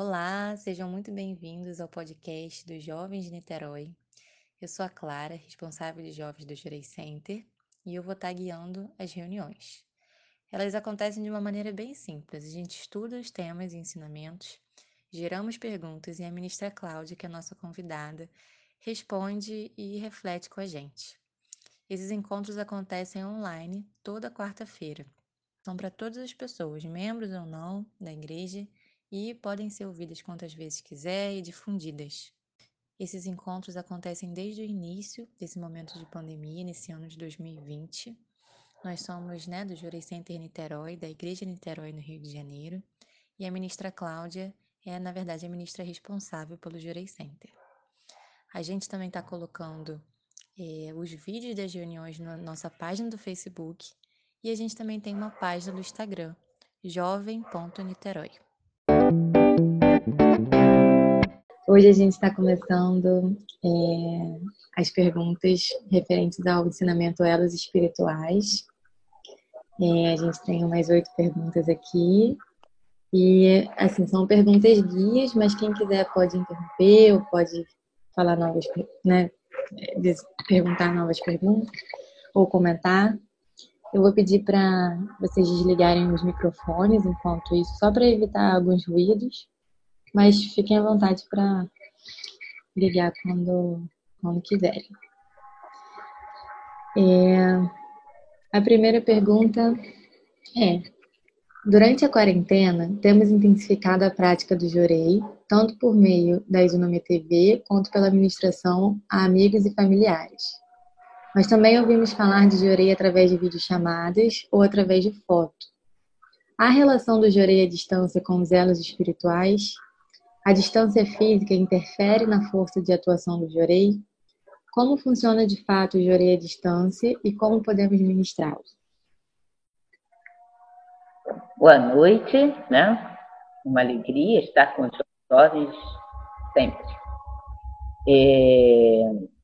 Olá, sejam muito bem-vindos ao podcast dos Jovens de Niterói. Eu sou a Clara, responsável de jovens do Jurei Center, e eu vou estar guiando as reuniões. Elas acontecem de uma maneira bem simples. A gente estuda os temas e ensinamentos, geramos perguntas e a ministra Cláudia, que é a nossa convidada, responde e reflete com a gente. Esses encontros acontecem online toda quarta-feira. São para todas as pessoas, membros ou não da igreja, e podem ser ouvidas quantas vezes quiser e difundidas. Esses encontros acontecem desde o início desse momento de pandemia, nesse ano de 2020. Nós somos né, do Jurei Center Niterói, da Igreja Niterói, no Rio de Janeiro, e a ministra Cláudia é, na verdade, a ministra responsável pelo Jurei Center. A gente também está colocando é, os vídeos das reuniões na nossa página do Facebook e a gente também tem uma página do Instagram, jovem.niterói. Hoje a gente está começando é, as perguntas referentes ao ensinamento Elos Espirituais. É, a gente tem umas oito perguntas aqui. E, assim, são perguntas guias, mas quem quiser pode interromper ou pode falar novas, né, perguntar novas perguntas ou comentar. Eu vou pedir para vocês desligarem os microfones enquanto isso, só para evitar alguns ruídos, mas fiquem à vontade para ligar quando, quando quiserem. É, a primeira pergunta é: Durante a quarentena, temos intensificado a prática do jorei, tanto por meio da Isunome TV quanto pela administração a amigos e familiares. Mas também ouvimos falar de jorei através de videochamadas ou através de foto. A relação do jorei à distância com os elos espirituais? A distância física interfere na força de atuação do jorei? Como funciona de fato o jorei à distância e como podemos ministrá-lo? Boa noite, né? Uma alegria estar com os jovens sempre. É...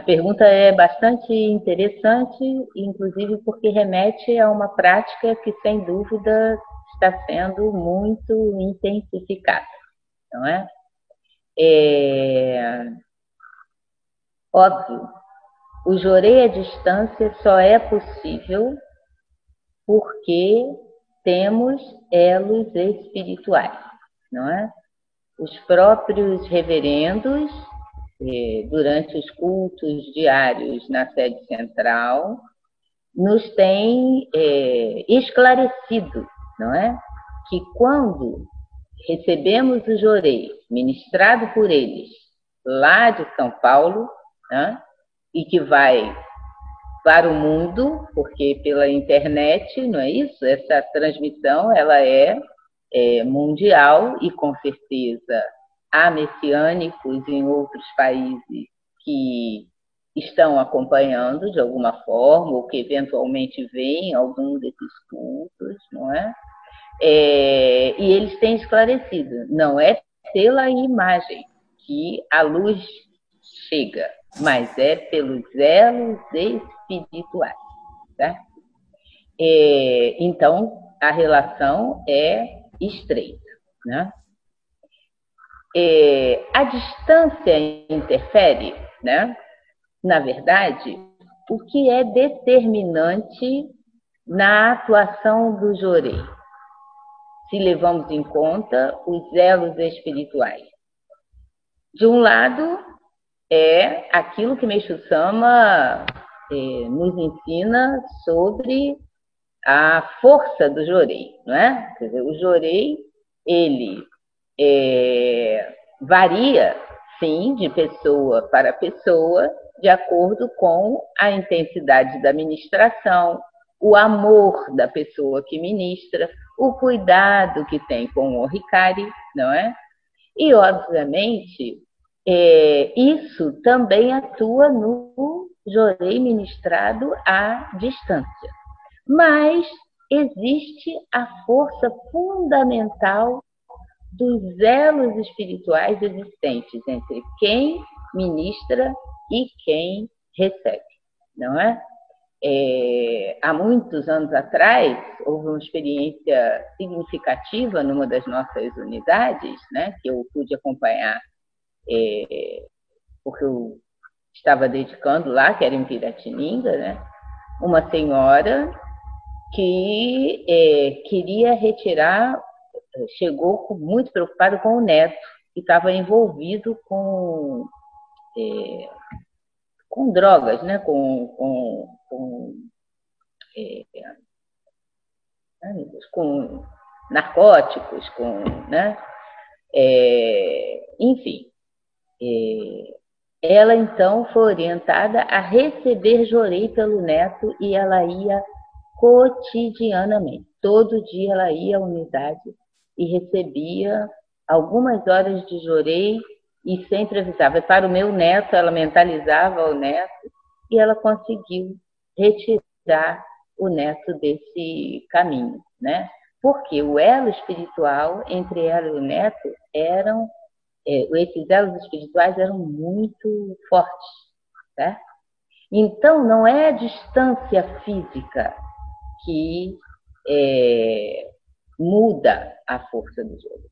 A pergunta é bastante interessante, inclusive porque remete a uma prática que, sem dúvida, está sendo muito intensificada, não é? é... Óbvio, o jorei à distância só é possível porque temos elos espirituais, não é? Os próprios reverendos eh, durante os cultos diários na sede central, nos tem é, esclarecido, não é? Que quando recebemos o jorei ministrado por eles lá de São Paulo, né? e que vai para o mundo, porque pela internet, não é isso? Essa transmissão ela é, é mundial e com certeza há messiânicos em outros países que estão acompanhando de alguma forma, ou que eventualmente veem algum desses cultos, não é? é? E eles têm esclarecido, não é pela imagem que a luz chega, mas é pelos elos espirituais, tá? É, então, a relação é estreita, né? É, a distância interfere, né? Na verdade, o que é determinante na atuação do jorei? Se levamos em conta os elos espirituais. De um lado, é aquilo que Meixo Sama é, nos ensina sobre a força do jorei, não é? Quer dizer, o jorei, ele é, varia, sim, de pessoa para pessoa, de acordo com a intensidade da ministração, o amor da pessoa que ministra, o cuidado que tem com o Ricari, não é? E, obviamente, é, isso também atua no jorei ministrado à distância. Mas existe a força fundamental dos elos espirituais existentes entre quem ministra e quem recebe, não é? é, há muitos anos atrás, houve uma experiência significativa numa das nossas unidades, né, que eu pude acompanhar, é, porque eu estava dedicando lá, que era em Piratininga, né, uma senhora que é, queria retirar, chegou muito preocupada com o neto, que estava envolvido com, é, com drogas, né? com, com, com, é, com narcóticos, com, né? É, enfim. É, ela então foi orientada a receber jorei pelo neto e ela ia cotidianamente. Todo dia ela ia à unidade e recebia algumas horas de jorei e sempre avisava. Para o meu neto, ela mentalizava o neto e ela conseguiu retirar o neto desse caminho, né? Porque o elo espiritual entre ela e o neto eram, é, esses elos espirituais eram muito fortes, né? Então, não é a distância física que é, muda a força do jogo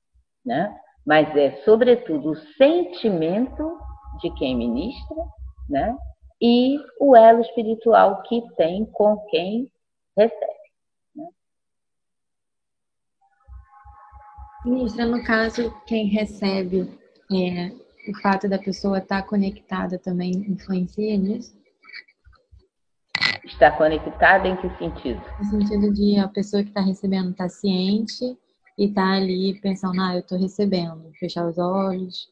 né? mas é, sobretudo, o sentimento de quem ministra né? e o elo espiritual que tem com quem recebe. Né? Ministra, no caso, quem recebe, é, o fato da pessoa estar tá conectada também influencia nisso? Está conectada em que sentido? No sentido de a pessoa que está recebendo está ciente e tá ali pensando, ah, eu estou recebendo, fechar os olhos.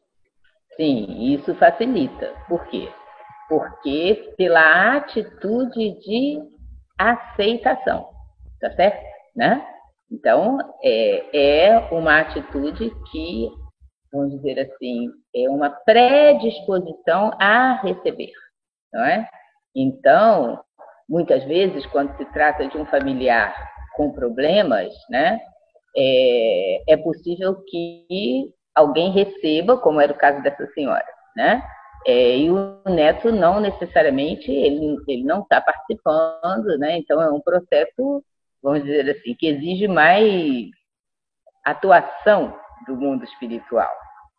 Sim, isso facilita. Por quê? Porque pela atitude de aceitação, tá certo? Né? Então, é, é uma atitude que, vamos dizer assim, é uma predisposição a receber, não é? Então, muitas vezes, quando se trata de um familiar com problemas, né, é, é possível que alguém receba, como era o caso dessa senhora, né? É, e o neto não necessariamente, ele, ele não está participando, né? Então é um processo, vamos dizer assim, que exige mais atuação do mundo espiritual,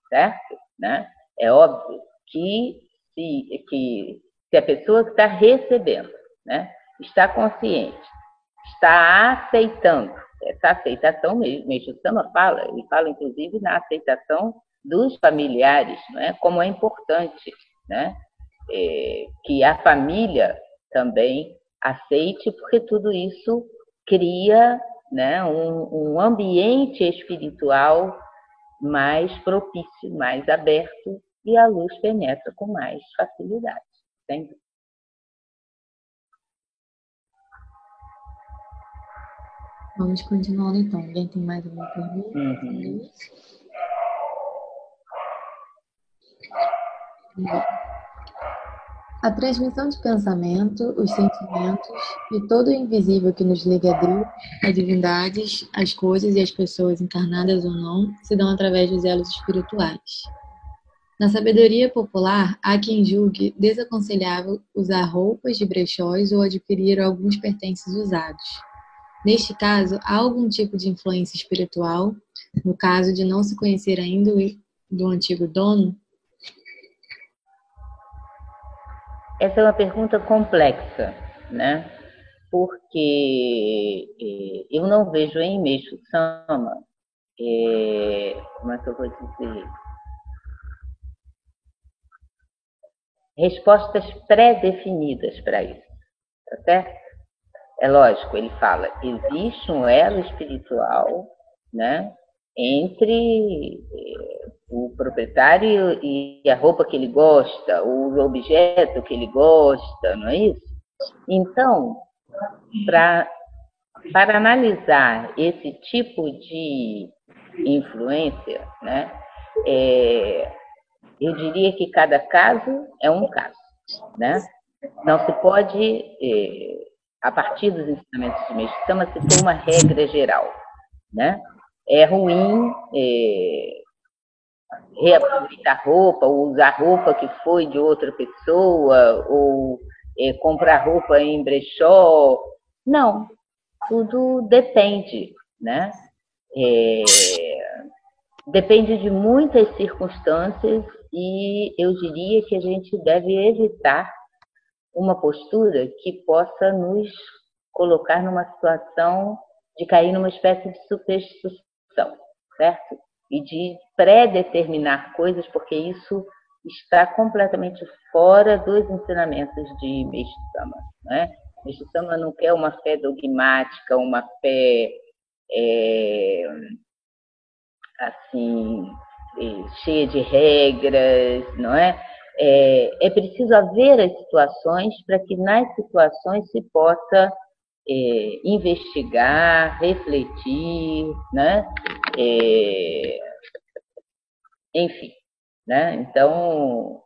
certo? Né? É óbvio que se, que se a pessoa que está recebendo, né, está consciente, está aceitando essa aceitação mesmo. O Sama fala, ele fala inclusive na aceitação dos familiares, não é? como é importante né? É, que a família também aceite, porque tudo isso cria né, um, um ambiente espiritual mais propício, mais aberto, e a luz penetra com mais facilidade. Entende? Vamos continuando então. Alguém tem mais alguma pergunta? Uhum. A transmissão de pensamento, os sentimentos e todo o invisível que nos liga a Deus, as divindades, as coisas e as pessoas encarnadas ou não, se dão através dos elos espirituais. Na sabedoria popular, há quem julgue desaconselhável usar roupas de brechóis ou adquirir alguns pertences usados Neste caso, há algum tipo de influência espiritual, no caso de não se conhecer ainda do antigo dono? Essa é uma pergunta complexa, né? Porque eh, eu não vejo em Meixo Sama, é, como é que eu vou dizer? Respostas pré-definidas para isso, tá certo? É lógico, ele fala, existe um elo espiritual, né, entre eh, o proprietário e a roupa que ele gosta, o objeto que ele gosta, não é isso? Então, pra, para analisar esse tipo de influência, né, é, eu diria que cada caso é um caso, né? Não se pode é, a partir dos ensinamentos de Meshitama, se tem uma regra geral. Né? É ruim é, reaproveitar roupa, ou usar roupa que foi de outra pessoa, ou é, comprar roupa em brechó. Não, tudo depende, né? É, depende de muitas circunstâncias e eu diria que a gente deve evitar uma postura que possa nos colocar numa situação de cair numa espécie de superstição, certo? E de pré-determinar coisas, porque isso está completamente fora dos ensinamentos de Mestre-sama. Né? Mestre-sama não quer uma fé dogmática, uma fé é, assim cheia de regras, não é? É? É preciso haver as situações para que nas situações se possa é, investigar, refletir, né? É, enfim, né? Então,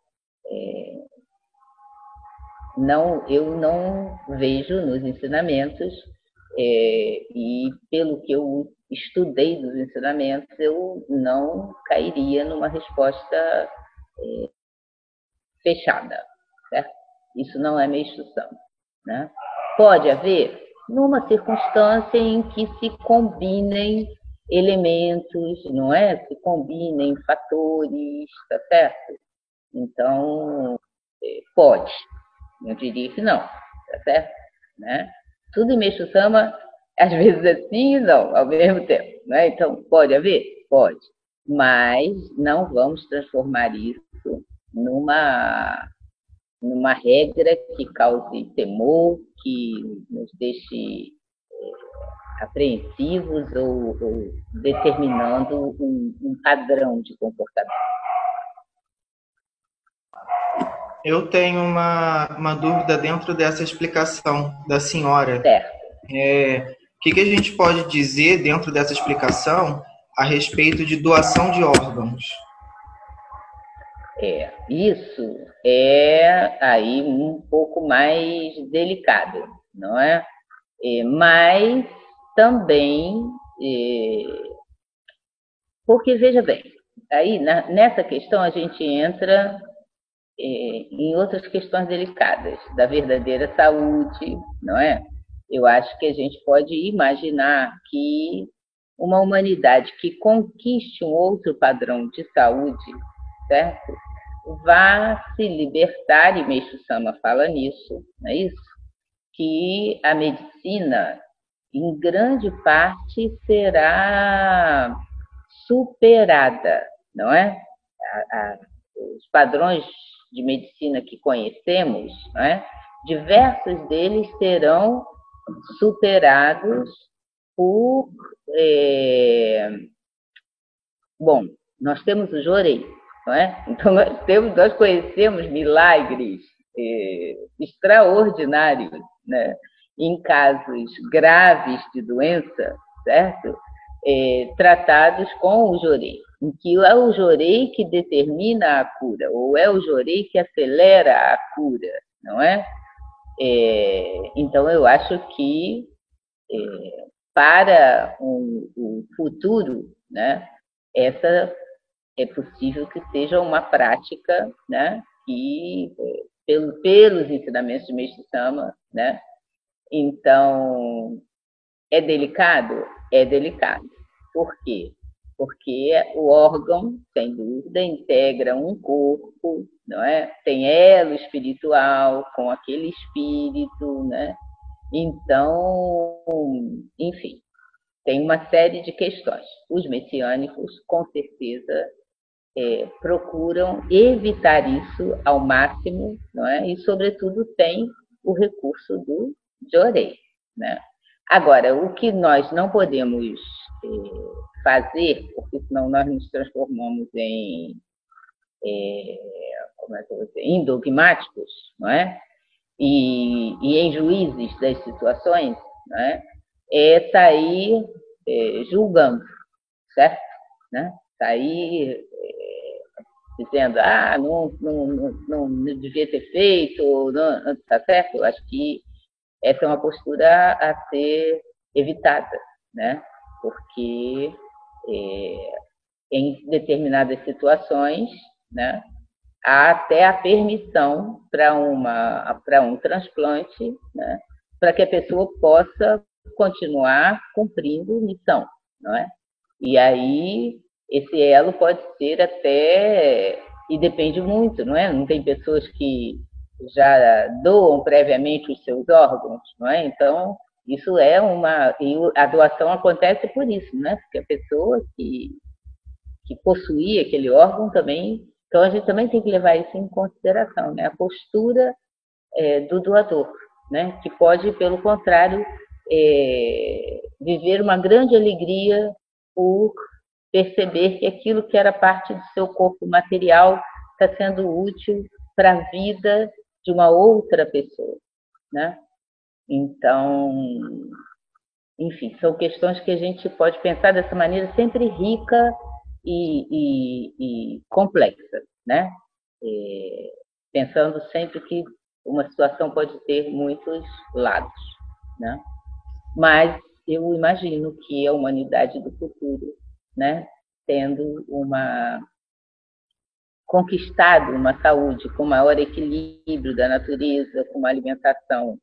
é, não, eu não vejo nos ensinamentos é, e pelo que eu estudei dos ensinamentos, eu não cairia numa resposta é, fechada, certo? Isso não é minha instrução, né? Pode haver numa circunstância em que se combinem elementos, não é? Se combinem fatores, tá certo? Então, é, pode. Eu diria que não, tá certo? Né? Tudo em Meixo Sama, às vezes é sim e não, ao mesmo tempo. Né? Então, pode haver? Pode. Mas não vamos transformar isso numa numa regra que cause temor, que nos deixe é, apreensivos ou, ou determinando um, um, padrão de comportamento. Eu tenho uma, uma dúvida dentro dessa explicação da senhora. Certo. É, o que, que a gente pode dizer dentro dessa explicação a respeito de doação de órgãos? É, isso é aí um pouco mais delicado, não é? é mas também, é, porque veja bem, aí na, nessa questão a gente entra é, em outras questões delicadas da verdadeira saúde, não é? Eu acho que a gente pode imaginar que uma humanidade que conquiste um outro padrão de saúde, certo? vá se libertar, e Meixo Sama fala nisso, não é isso? Que a medicina, em grande parte, será superada, não é? A, a, os padrões de medicina que conhecemos, não é? diversos deles serão superados por. É... Bom, nós temos o Jorei, não é? Então, nós, temos, nós conhecemos milagres eh, extraordinários né? em casos graves de doença, certo? Eh, tratados com o jorei, em que é o jorei que determina a cura, ou é o jorei que acelera a cura, não é? é então, eu acho que para um, um futuro, né, essa é possível que seja uma prática né, que, pelo, pelos ensinamentos de Mestre Sama, né, então, é delicado? É delicado. Por quê? Porque o órgão, sem dúvida, integra um corpo, não é? Tem elo espiritual com aquele espírito, né? Então, enfim, tem uma série de questões. Os messiânicos, com certeza, é, procuram evitar isso ao máximo, não é? E, sobretudo, tem o recurso do jorei, né? Agora, o que nós não podemos é, fazer, porque senão nós nos transformamos em, é, como é que eu vou dizer, em dogmáticos, não é? E, e em juízes das situações, não é? É sair é, julgando, certo? Né? Sair dizendo, ah, não, não, não, não devia ter feito, não, tá certo? Eu acho que essa é uma postura a ser evitada, né? Porque é, em determinadas situações, né, há até a permissão para um transplante, né, para que a pessoa possa continuar cumprindo missão, não é? E aí esse elo pode ser até e depende muito, não é? Não tem pessoas que já doam previamente os seus órgãos, não é? Então isso é uma e a doação acontece por isso, né? Porque a pessoa que que possuía aquele órgão também, então a gente também tem que levar isso em consideração, né? A postura é, do doador, né? Que pode, pelo contrário, é, viver uma grande alegria por perceber que aquilo que era parte do seu corpo material está sendo útil para a vida de uma outra pessoa, né? Então, enfim, são questões que a gente pode pensar dessa maneira sempre rica e, e, e complexa, né? É, pensando sempre que uma situação pode ter muitos lados, né? Mas eu imagino que a humanidade do futuro, né, tendo uma conquistado uma saúde com maior equilíbrio da natureza, com uma alimentação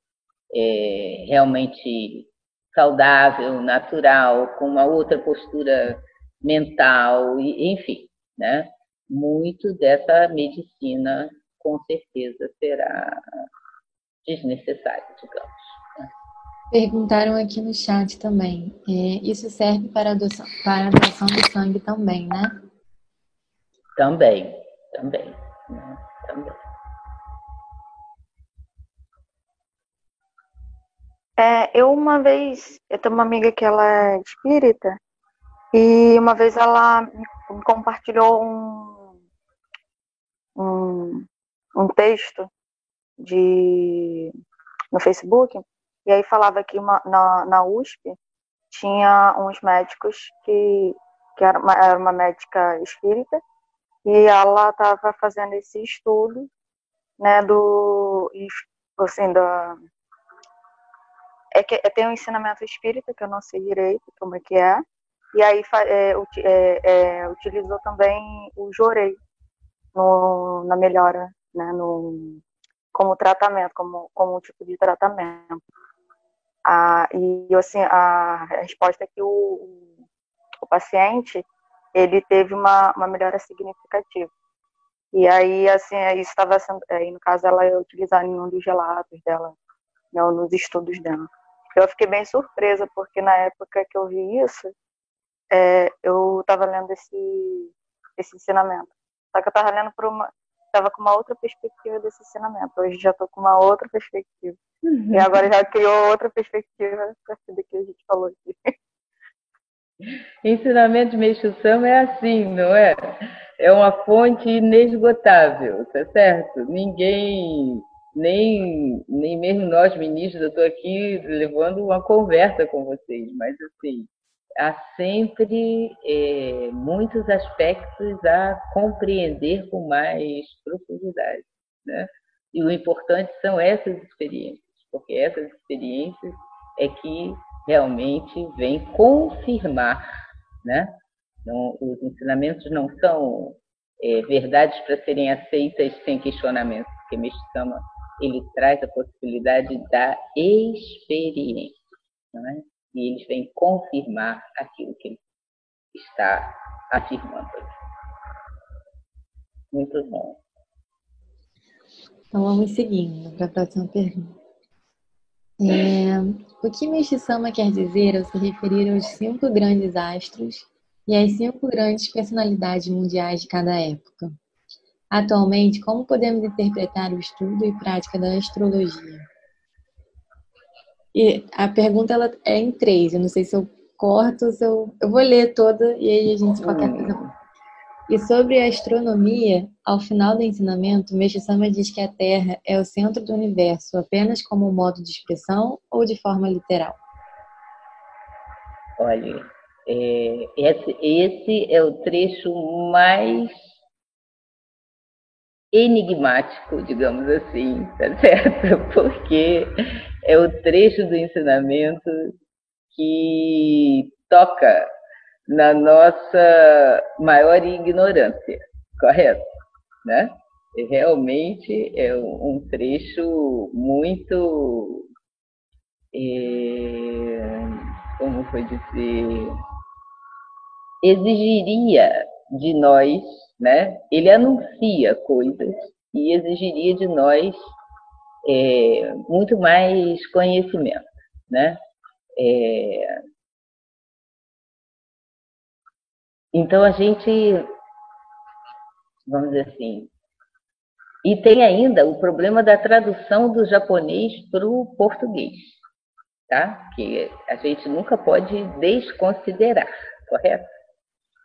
é, realmente saudável, natural, com uma outra postura mental, enfim, né? Muito dessa medicina com certeza será desnecessária, digamos. Perguntaram aqui no chat também. É, isso serve para a, doação, para a doação de sangue também, né? Também, também, né? também. É, eu uma vez, eu tenho uma amiga que ela é espírita, e uma vez ela me compartilhou um, um, um texto de, no Facebook, e aí falava que uma, na, na USP tinha uns médicos que, que era, uma, era uma médica espírita, e ela estava fazendo esse estudo, né, do, assim, da, é que é, tem um ensinamento espírita, que eu não sei direito como é que é, e aí é, é, é, utilizou também o jorei no, na melhora, né, no, como tratamento, como, como um tipo de tratamento. Ah, e assim, a resposta é que o, o paciente ele teve uma, uma melhora significativa. E aí, assim, isso estava sendo, aí, no caso, ela ia utilizar em um dos relatos dela, não, nos estudos dela. Eu fiquei bem surpresa, porque na época que eu vi isso, é, eu estava lendo esse, esse ensinamento. Só que eu estava lendo por uma. Estava com uma outra perspectiva desse ensinamento. Hoje já estou com uma outra perspectiva. Uhum. E agora já criou outra perspectiva para tudo que a gente falou aqui. Ensinamento de Meixo Sama é assim, não é? É uma fonte inesgotável, tá certo? Ninguém, nem, nem mesmo nós ministros, eu estou aqui levando uma conversa com vocês, mas assim, há sempre é, muitos aspectos a compreender com mais profundidade. Né? E o importante são essas experiências, porque essas experiências é que realmente vêm confirmar. Né? Então, os ensinamentos não são é, verdades para serem aceitas sem questionamento, porque Meshama ele traz a possibilidade da experiência. Não é? e eles vêm confirmar aquilo que ele está afirmando. Muito bom. Então vamos seguindo para a próxima pergunta. É, o que Meshisama quer dizer ao se referir aos cinco grandes astros e às cinco grandes personalidades mundiais de cada época? Atualmente, como podemos interpretar o estudo e prática da astrologia? E a pergunta ela é em três. Eu não sei se eu corto, se eu. Eu vou ler toda e aí a gente qualquer coisa. E sobre a astronomia, ao final do ensinamento, Mestre-sama diz que a Terra é o centro do universo apenas como um modo de expressão ou de forma literal? Olha, é, esse, esse é o trecho mais enigmático, digamos assim, tá certo? Porque é o trecho do ensinamento que toca na nossa maior ignorância, correto? Né? realmente é um trecho muito, é, como foi dizer, exigiria de nós, né? Ele anuncia coisas e exigiria de nós é, muito mais conhecimento, né? É, então a gente, vamos dizer assim, e tem ainda o problema da tradução do japonês para o português, tá? Que a gente nunca pode desconsiderar, correto?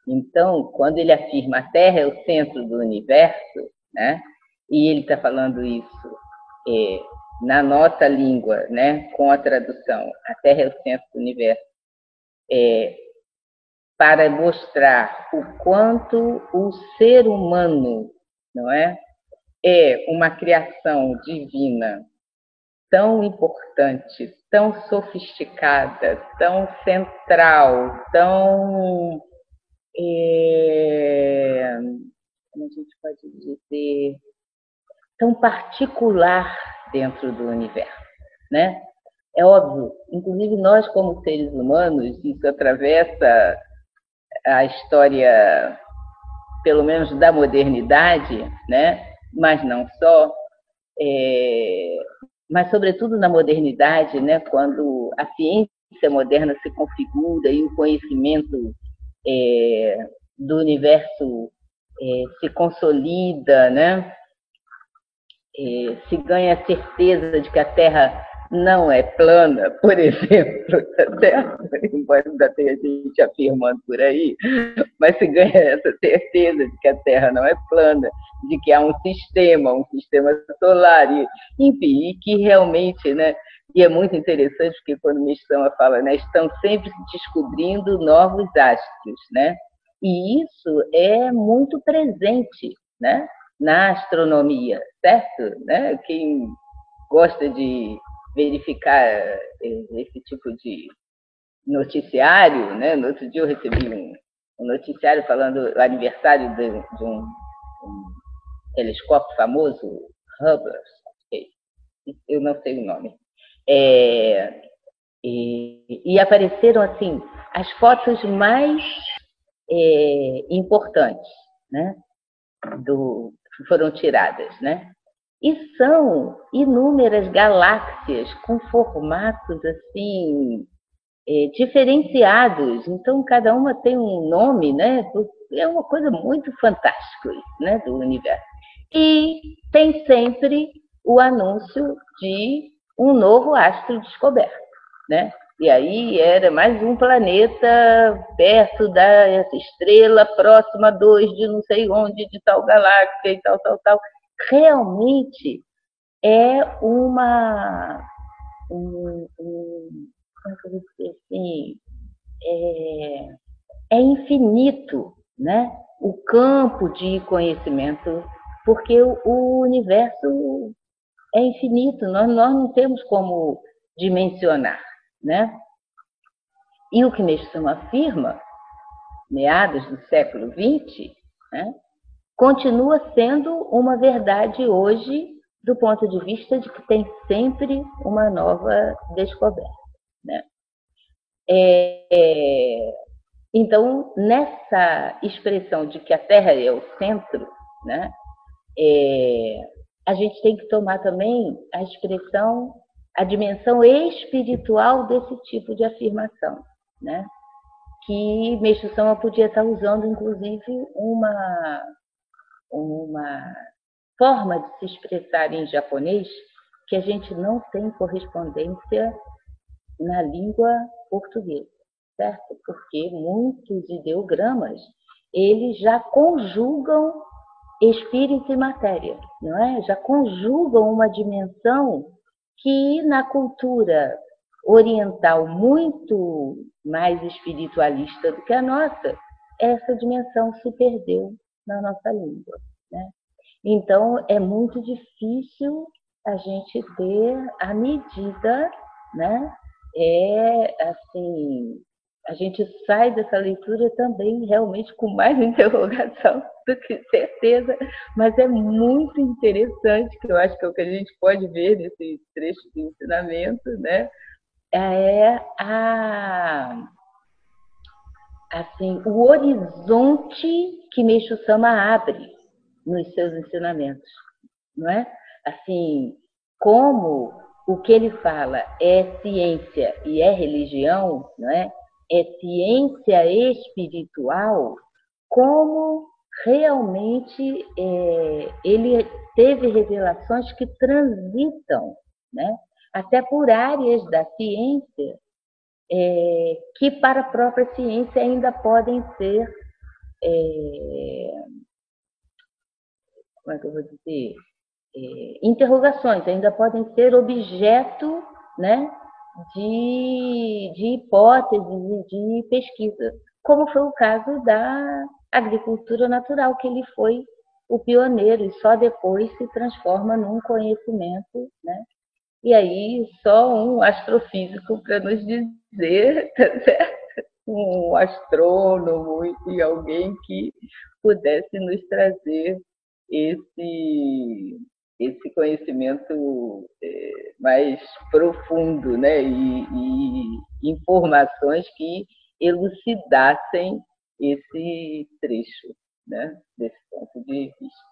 Então, quando ele afirma a Terra é o centro do universo, né? E ele está falando isso é, na nossa língua, né? Com a tradução, a Terra é o centro do universo, é, para mostrar o quanto o ser humano, não é, é uma criação divina tão importante, tão sofisticada, tão central, tão. É, como a gente pode dizer? Tão particular dentro do universo, né? É óbvio, inclusive nós, como seres humanos, isso atravessa a história, pelo menos da modernidade, né? mas não só, é, mas sobretudo na modernidade, né, quando a ciência moderna se configura e o conhecimento é, do universo é, se consolida, né, é, se ganha a certeza de que a Terra não é plana, por exemplo, certo? embora ainda tenha gente afirmando por aí, mas se ganha essa certeza de que a Terra não é plana, de que há um sistema, um sistema solar, e, enfim, e que realmente, né, e é muito interessante porque quando o Mistama fala, né, estão sempre descobrindo novos astros, né, e isso é muito presente, né, na astronomia, certo? Né? Quem gosta de verificar eh, esse tipo de noticiário, né? No outro dia eu recebi um, um noticiário falando do aniversário de, de um, um, telescópio famoso, Hubble, eu não sei o nome. É, e, e, apareceram assim as fotos mais é, importantes, né? Do, foram tiradas, né? E são inúmeras galáxias com formatos assim é, diferenciados. Então cada uma tem um nome, né? É uma coisa muito fantástica, né, do universo. E tem sempre o anúncio de um novo astro descoberto, né? E aí era mais um planeta perto da estrela, próxima dois de não sei onde, de tal galáxia e tal, tal, tal realmente é uma. Um, um, como é que eu vou dizer assim? É, é infinito, né? O campo de conhecimento, porque o, o universo é infinito, nós, nós não temos como dimensionar, né? E o que Mestama afirma, meados do século XX, né, continua sendo uma verdade hoje do ponto de vista de que tem sempre uma nova descoberta. Né? É, é, então, nessa expressão de que a Terra é o centro, né, é, a gente tem que tomar também a expressão, a dimensão espiritual desse tipo de afirmação, né? que Meixo Sama podia estar usando, inclusive, uma uma forma de se expressar em japonês que a gente não tem correspondência na língua portuguesa, certo? Porque muitos ideogramas eles já conjugam espírito e matéria, não é? Já conjugam uma dimensão que na cultura oriental muito mais espiritualista do que a nossa, essa dimensão se perdeu na nossa língua. Né? Então, é muito difícil a gente ter a medida, né? É assim, a gente sai dessa leitura também realmente com mais interrogação do que certeza, mas é muito interessante, que eu acho que é o que a gente pode ver nesse trecho de ensinamento, né? É a assim, o horizonte que Meixo Sama abre nos seus ensinamentos, não é? Assim, como o que ele fala é ciência e é religião, não é? É ciência espiritual, como realmente é, ele teve revelações que transitam, né? até por áreas da ciência é, que para a própria ciência ainda podem ser, é, como é que eu vou dizer, é, interrogações, ainda podem ser objeto né, de, de hipóteses de pesquisa, como foi o caso da agricultura natural, que ele foi o pioneiro e só depois se transforma num conhecimento, né? E aí só um astrofísico para nos dizer, tá certo? Um astrônomo e alguém que pudesse nos trazer esse esse conhecimento é, mais profundo, né? E, e, informações que elucidassem esse trecho, né? Desse ponto de vista,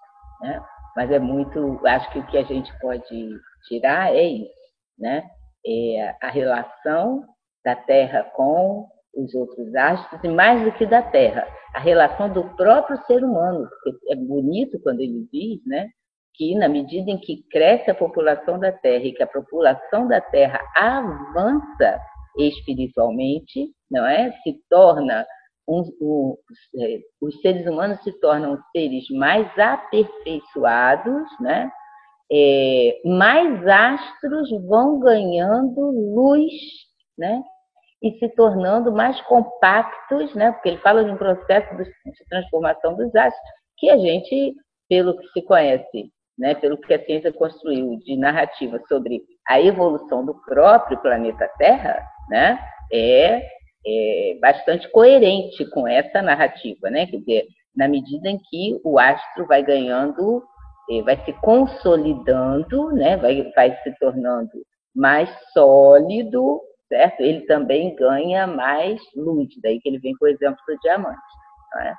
né? Mas é muito, acho que o que a gente pode tirar é isso, né? É a relação da Terra com os outros astros e mais do que da Terra, a relação do próprio ser humano. É bonito quando ele diz, né? que, na medida em que cresce a população da Terra e que a população da Terra avança espiritualmente, não é? Se torna um, um, é, os seres humanos se tornam seres mais aperfeiçoados, né? É, mais astros vão ganhando luz, né? E se tornando mais compactos, né? Porque ele fala de um processo de transformação dos astros que a gente, pelo que se conhece né, pelo que a ciência construiu de narrativa sobre a evolução do próprio planeta Terra, né, é, é bastante coerente com essa narrativa, né? Quer dizer, na medida em que o astro vai ganhando, vai se consolidando, né? Vai, vai se tornando mais sólido, certo? Ele também ganha mais luz, daí que ele vem com o exemplo do diamante, né?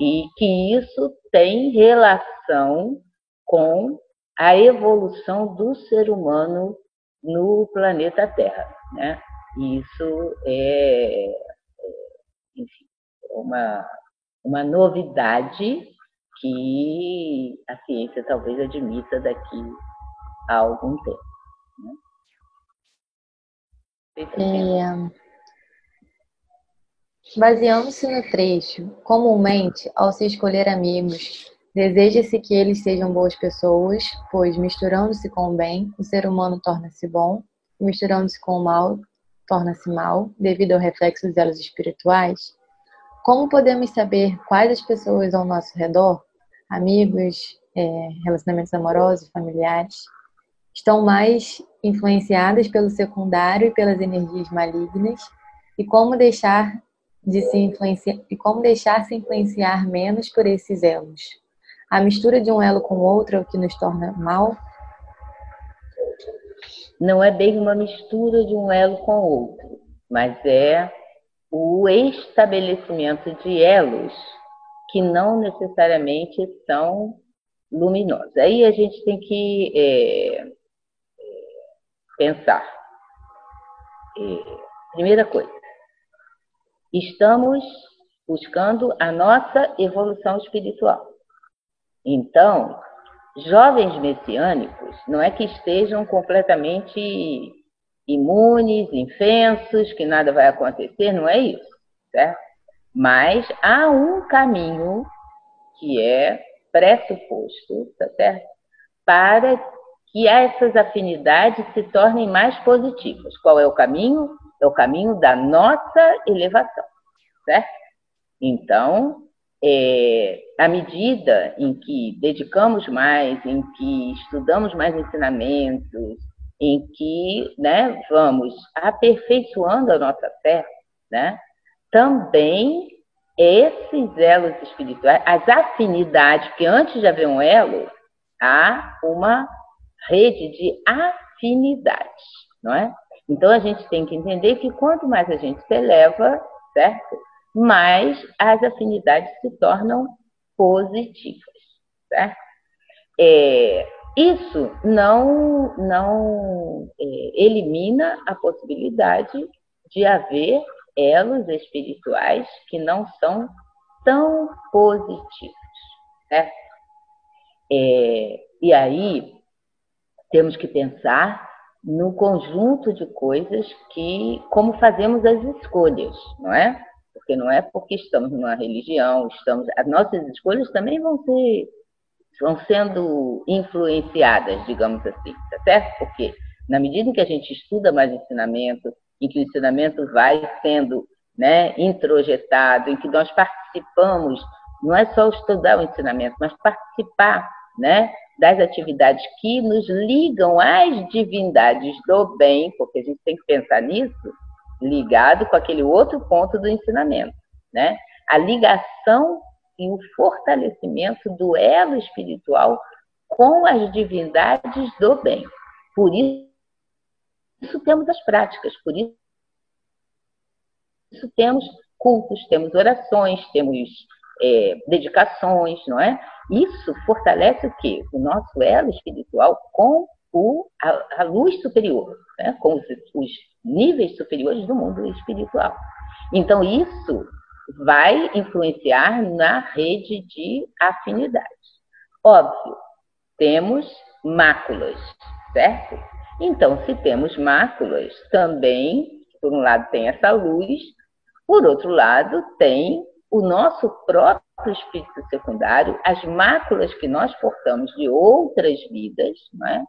E que isso tem relação com a evolução do ser humano no planeta Terra. Né? Isso é, é enfim, uma, uma novidade que a ciência talvez admita daqui a algum tempo. Né? É... Baseando-se no trecho, comumente, ao se escolher amigos, Deseja-se que eles sejam boas pessoas, pois misturando-se com o bem, o ser humano torna-se bom, misturando-se com o mal, torna-se mal, devido ao reflexo dos elos espirituais. Como podemos saber quais as pessoas ao nosso redor, amigos, é, relacionamentos amorosos, familiares, estão mais influenciadas pelo secundário e pelas energias malignas, e como deixar de se influenciar e como deixar se influenciar menos por esses elos? A mistura de um elo com outro é o que nos torna mal? Não é bem uma mistura de um elo com outro, mas é o estabelecimento de elos que não necessariamente são luminosos. Aí a gente tem que é, pensar. É, primeira coisa, estamos buscando a nossa evolução espiritual. Então, jovens messiânicos não é que estejam completamente imunes, infensos, que nada vai acontecer, não é isso, certo? Mas há um caminho que é pressuposto, tá certo? Para que essas afinidades se tornem mais positivas. Qual é o caminho? É o caminho da nossa elevação, certo? Então, é, à medida em que dedicamos mais, em que estudamos mais ensinamentos, em que né, vamos aperfeiçoando a nossa fé, né, também esses elos espirituais, as afinidades, porque antes de haver um elo, há uma rede de afinidades, não é? Então a gente tem que entender que quanto mais a gente se eleva, certo? Mais as afinidades se tornam positivas, certo? É, isso não, não é, elimina a possibilidade de haver elos espirituais que não são tão positivos. Certo? É, e aí temos que pensar no conjunto de coisas que, como fazemos as escolhas, não é? Porque não é porque estamos numa religião, estamos, as nossas escolhas também vão ser vão sendo influenciadas, digamos assim, tá certo? Porque na medida em que a gente estuda mais ensinamento, em que o ensinamento vai sendo né, introjetado, em que nós participamos, não é só estudar o ensinamento, mas participar né, das atividades que nos ligam às divindades do bem, porque a gente tem que pensar nisso, ligado com aquele outro ponto do ensinamento. Né? A ligação e o fortalecimento do elo espiritual com as divindades do bem. Por isso, temos as práticas, por isso, isso temos cultos, temos orações, temos é, dedicações, não é? Isso fortalece o quê? O nosso elo espiritual com o, a, a luz superior, né? com os, os níveis superiores do mundo espiritual. Então, isso vai influenciar na rede de afinidade. Óbvio, temos máculas, certo? Então, se temos máculas, também, por um lado, tem essa luz, por outro lado, tem o nosso próprio espírito secundário, as máculas que nós portamos de outras vidas, né?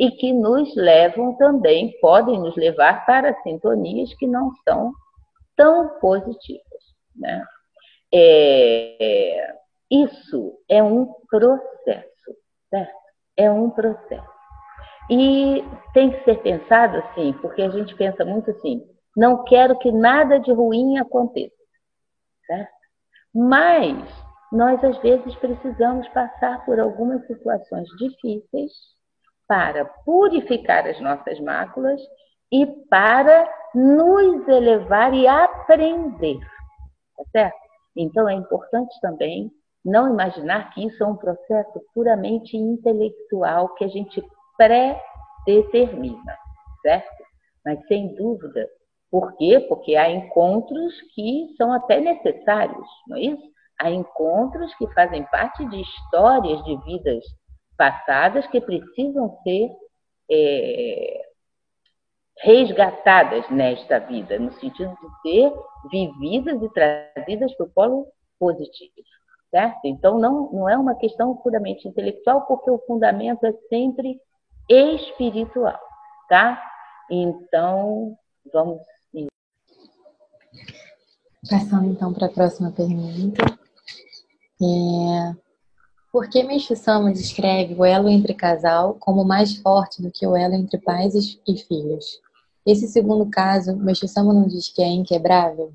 e que nos levam também, podem nos levar para sintonias que não são tão positivas. Né? É, isso é um processo, certo? É um processo. E tem que ser pensado assim, porque a gente pensa muito assim, não quero que nada de ruim aconteça, certo? Mas nós às vezes precisamos passar por algumas situações difíceis para purificar as nossas máculas e para nos elevar e aprender, tá certo? Então é importante também não imaginar que isso é um processo puramente intelectual que a gente pré-determina, certo? Mas sem dúvida, por quê? Porque há encontros que são até necessários, não é isso? Há encontros que fazem parte de histórias de vidas passadas que precisam ser é, resgatadas nesta vida, no sentido de ser vividas e trazidas para o polo positivo certo? Então, não, não é uma questão puramente intelectual, porque o fundamento é sempre espiritual, tá? Então, vamos. Passando então para a próxima pergunta. É... Por que Meixo Sama descreve o elo entre casal como mais forte do que o elo entre pais e filhos? Esse segundo caso, Meixo Sama não diz que é inquebrável?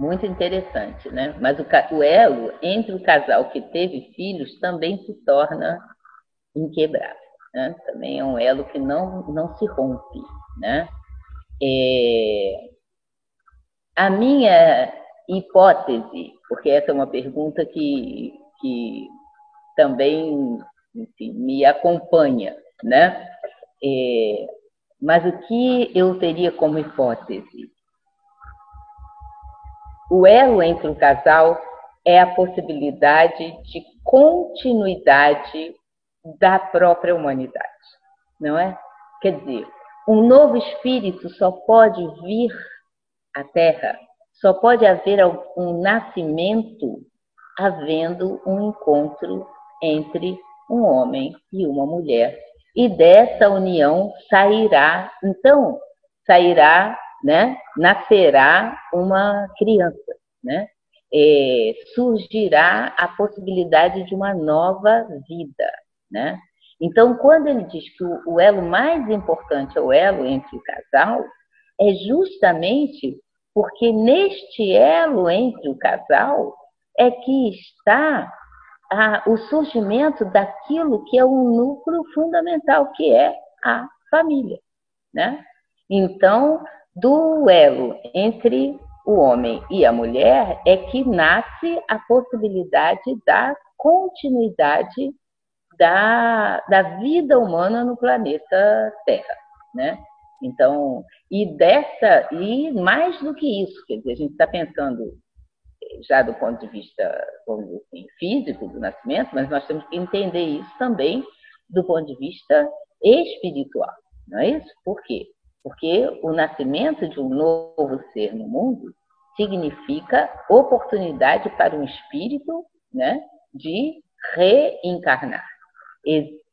Muito interessante, né? Mas o, o elo entre o casal que teve filhos também se torna inquebrável. Né? Também é um elo que não, não se rompe. Né? É... A minha hipótese, porque essa é uma pergunta que, que também enfim, me acompanha, né? É... Mas o que eu teria como hipótese? O elo entre o casal é a possibilidade de continuidade da própria humanidade, não é? Quer dizer, um novo espírito só pode vir à Terra, só pode haver um nascimento havendo um encontro entre um homem e uma mulher. E dessa união sairá, então, sairá né, nascerá uma criança, né? É, surgirá a possibilidade de uma nova vida, né? Então, quando ele diz que o, elo mais importante é o elo entre o casal, é justamente Porque neste elo entre o casal é que está a, o surgimento daquilo que é o núcleo fundamental, que é a família. Né? Então, do elo entre o homem e a mulher é que nasce a possibilidade da continuidade da, da vida humana no planeta Terra, né? Então, e dessa, e mais do que isso, quer dizer, a gente está pensando já do ponto de vista, vamos dizer assim, físico do nascimento, mas nós temos que entender isso também do ponto de vista espiritual, não é isso? Por quê? Porque o nascimento de um novo ser no mundo significa oportunidade para um espírito né, de reencarnar.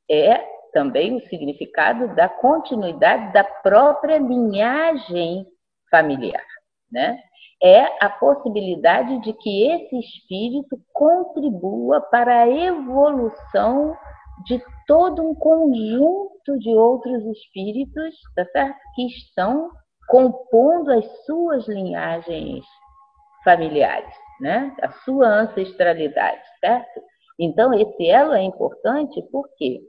É também o significado da continuidade da própria linhagem familiar. Né? É a possibilidade de que esse espírito contribua para a evolução de todo um conjunto de outros espíritos tá certo? que estão compondo as suas linhagens familiares, né? a sua ancestralidade, certo? Então, esse elo é importante por quê?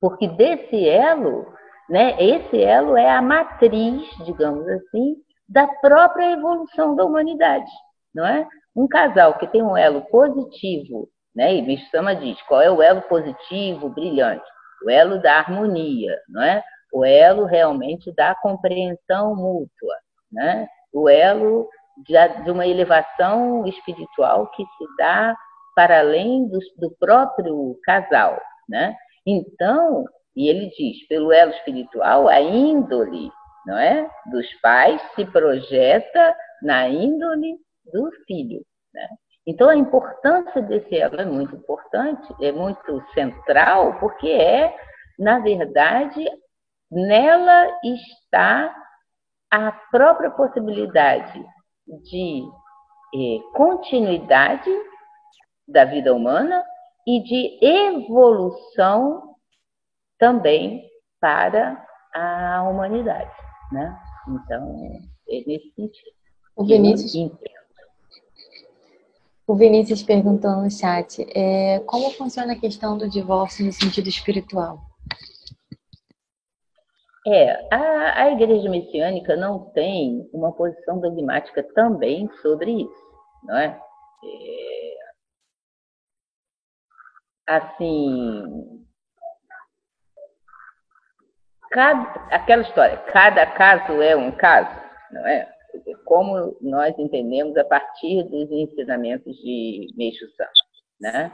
Porque desse elo, né, esse elo é a matriz, digamos assim, da própria evolução da humanidade, não é? Um casal que tem um elo positivo, né, e Mishama diz qual é o elo positivo, brilhante, o elo da harmonia, não é? O elo realmente da compreensão mútua, né? O elo de, uma elevação espiritual que se dá para além do, do próprio casal, né? Então, e ele diz, pelo elo espiritual, a índole, não é, dos pais se projeta na índole do filho, né? Então, a importância desse elo é muito importante, é muito central, porque é, na verdade, nela está a própria possibilidade de eh, continuidade da vida humana e de evolução também para a humanidade, né? Então, é nesse sentido. O Vinícius, o Vinícius perguntou no chat é, como funciona a questão do divórcio no sentido espiritual. É, a, a Igreja Messiânica não tem uma posição dogmática também sobre isso, não é? é assim, cada, aquela história, cada caso é um caso, não é? Como nós entendemos a partir dos ensinamentos de Meixo Sama, né?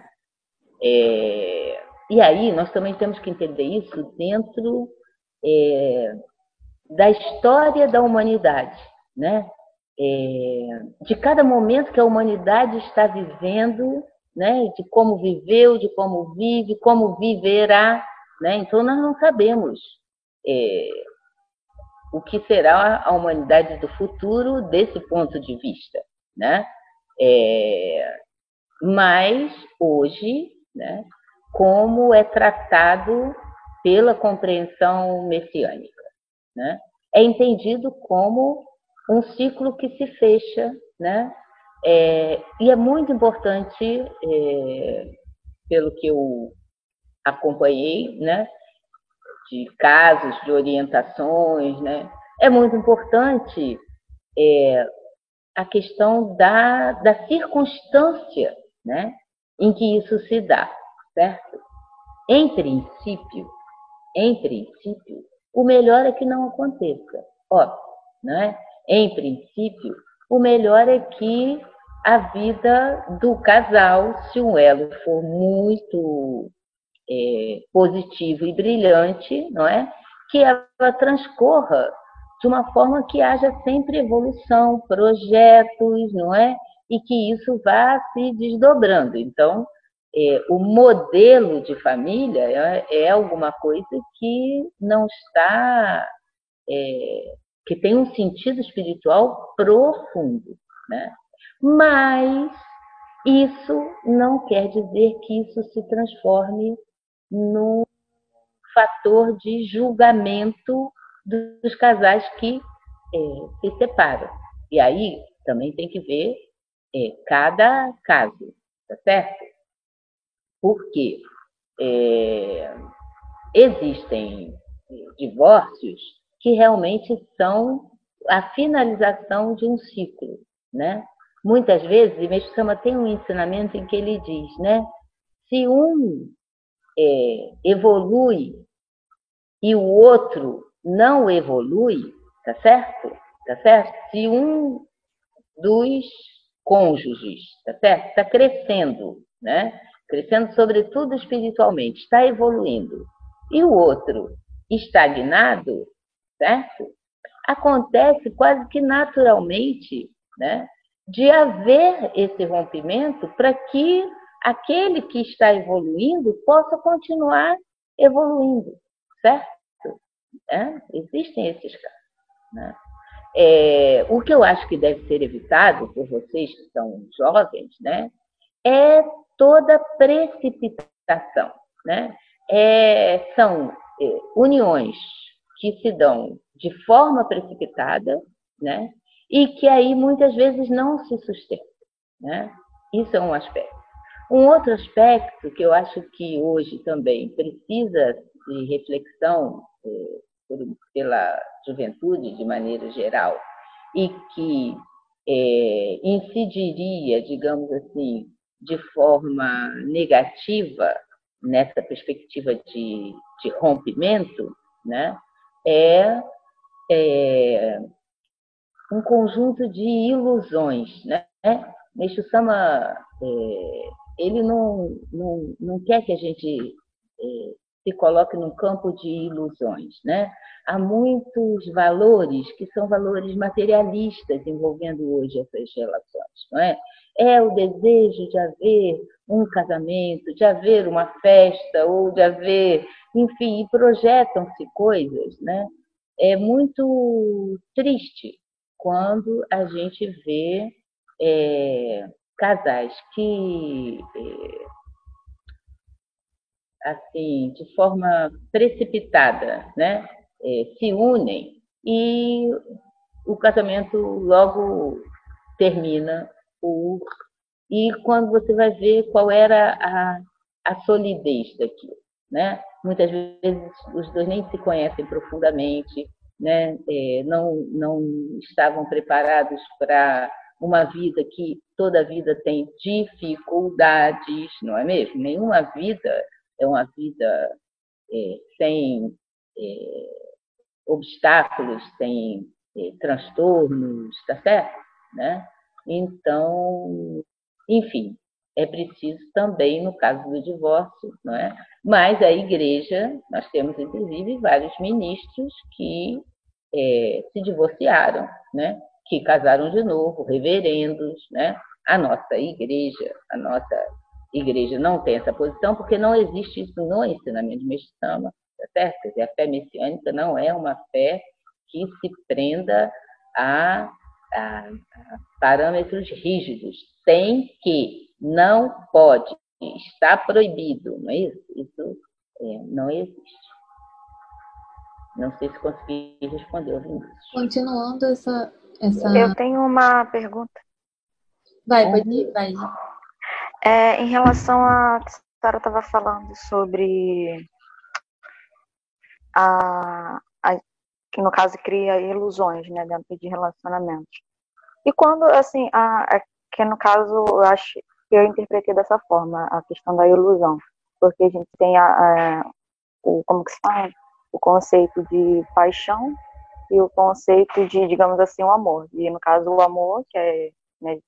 É, e aí nós também temos que entender isso dentro é, da história da humanidade, né? É, de cada momento que a humanidade está vivendo né? de como viveu, de como vive, como viverá. Né? Então, nós não sabemos é, o que será a humanidade do futuro desse ponto de vista. Né? É, mas, hoje, né, como é tratado pela compreensão messiânica. Né? É entendido como um ciclo que se fecha, né? É, e é muito importante, é, pelo que eu acompanhei, né, de casos, de orientações, né, é muito importante é, a questão da, da circunstância né, em que isso se dá, certo? Em princípio, em princípio, o melhor é que não aconteça, óbvio, né? Em princípio, o melhor é que a vida do casal, se um elo for muito é, positivo e brilhante, não é? Que ela transcorra de uma forma que haja sempre evolução, projetos, não é? E que isso vá se desdobrando. Então, é, o modelo de família é, é, alguma coisa que não está, é, que tem um sentido espiritual profundo, né? Mas isso não quer dizer que isso se transforme no fator de julgamento dos casais que é, se separam. E aí também tem que ver é, cada caso, tá certo? Porque é, existem divórcios que realmente são a finalização de um ciclo, né? Muitas vezes, e Mestre Sama tem um ensinamento em que ele diz, né? Se um é, evolui e o outro não evolui, tá certo? Tá certo? Se um dos cônjuges, tá certo? Está crescendo, né? Crescendo sobretudo espiritualmente, está evoluindo. E o outro estagnado, certo? Acontece quase que naturalmente, né? De haver esse rompimento para que aquele que está evoluindo possa continuar evoluindo, certo? É? Existem esses casos. Né? É, o que eu acho que deve ser evitado por vocês que são jovens, né, é toda precipitação, né? É, são é, uniões que se dão de forma precipitada, né? E que aí muitas vezes não se sustentam, né? Isso é um aspecto. Um outro aspecto que eu acho que hoje também precisa de reflexão é, pela juventude de maneira geral e que é, incidiria, digamos assim, de forma negativa nessa perspectiva de, de rompimento, né, é, é, um conjunto de ilusões. Né? Meixo Sama, é, ele não, não, não quer que a gente é, se coloque num campo de ilusões. Né? Há muitos valores que são valores materialistas envolvendo hoje essas relações. Não é? é o desejo de haver um casamento, de haver uma festa, ou de haver, enfim, projetam-se coisas. Né? É muito triste quando a gente vê é, casais que é, assim, de forma precipitada, né? É, se unem e o casamento logo termina por e quando você vai ver qual era a, a solidez daquilo, né? Muitas vezes os dois nem se conhecem profundamente, né? É, não não estavam preparados para uma vida que toda vida tem dificuldades, não é mesmo? Nenhuma vida é uma vida é, sem é, obstáculos, sem é, transtornos, tá certo? Né? Então, enfim, é preciso também, no caso do divórcio, não é? mas a igreja, nós temos inclusive vários ministros que é, se divorciaram, né? Que casaram de novo, reverendos, né? a nossa igreja, a nossa igreja não tem essa posição, porque não existe isso no ensinamento de Meshama, tá certo? Quer dizer, a fé messiânica não é uma fé que se prenda a, a, a parâmetros rígidos. Tem que, não pode, está proibido, não é isso? Isso é, não existe. Não sei se consegui responder, Vinícius. Continuando essa, essa. Eu tenho uma pergunta. Vai, pode ir, vai. É, em relação a que a senhora estava falando sobre a, a, que no caso cria ilusões, né, dentro de relacionamentos. E quando, assim, a, a, que no caso eu acho que eu interpretei dessa forma a questão da ilusão, porque a gente tem a, a o como que se fala, o conceito de paixão e o conceito de, digamos assim, o amor. E no caso o amor, que é né,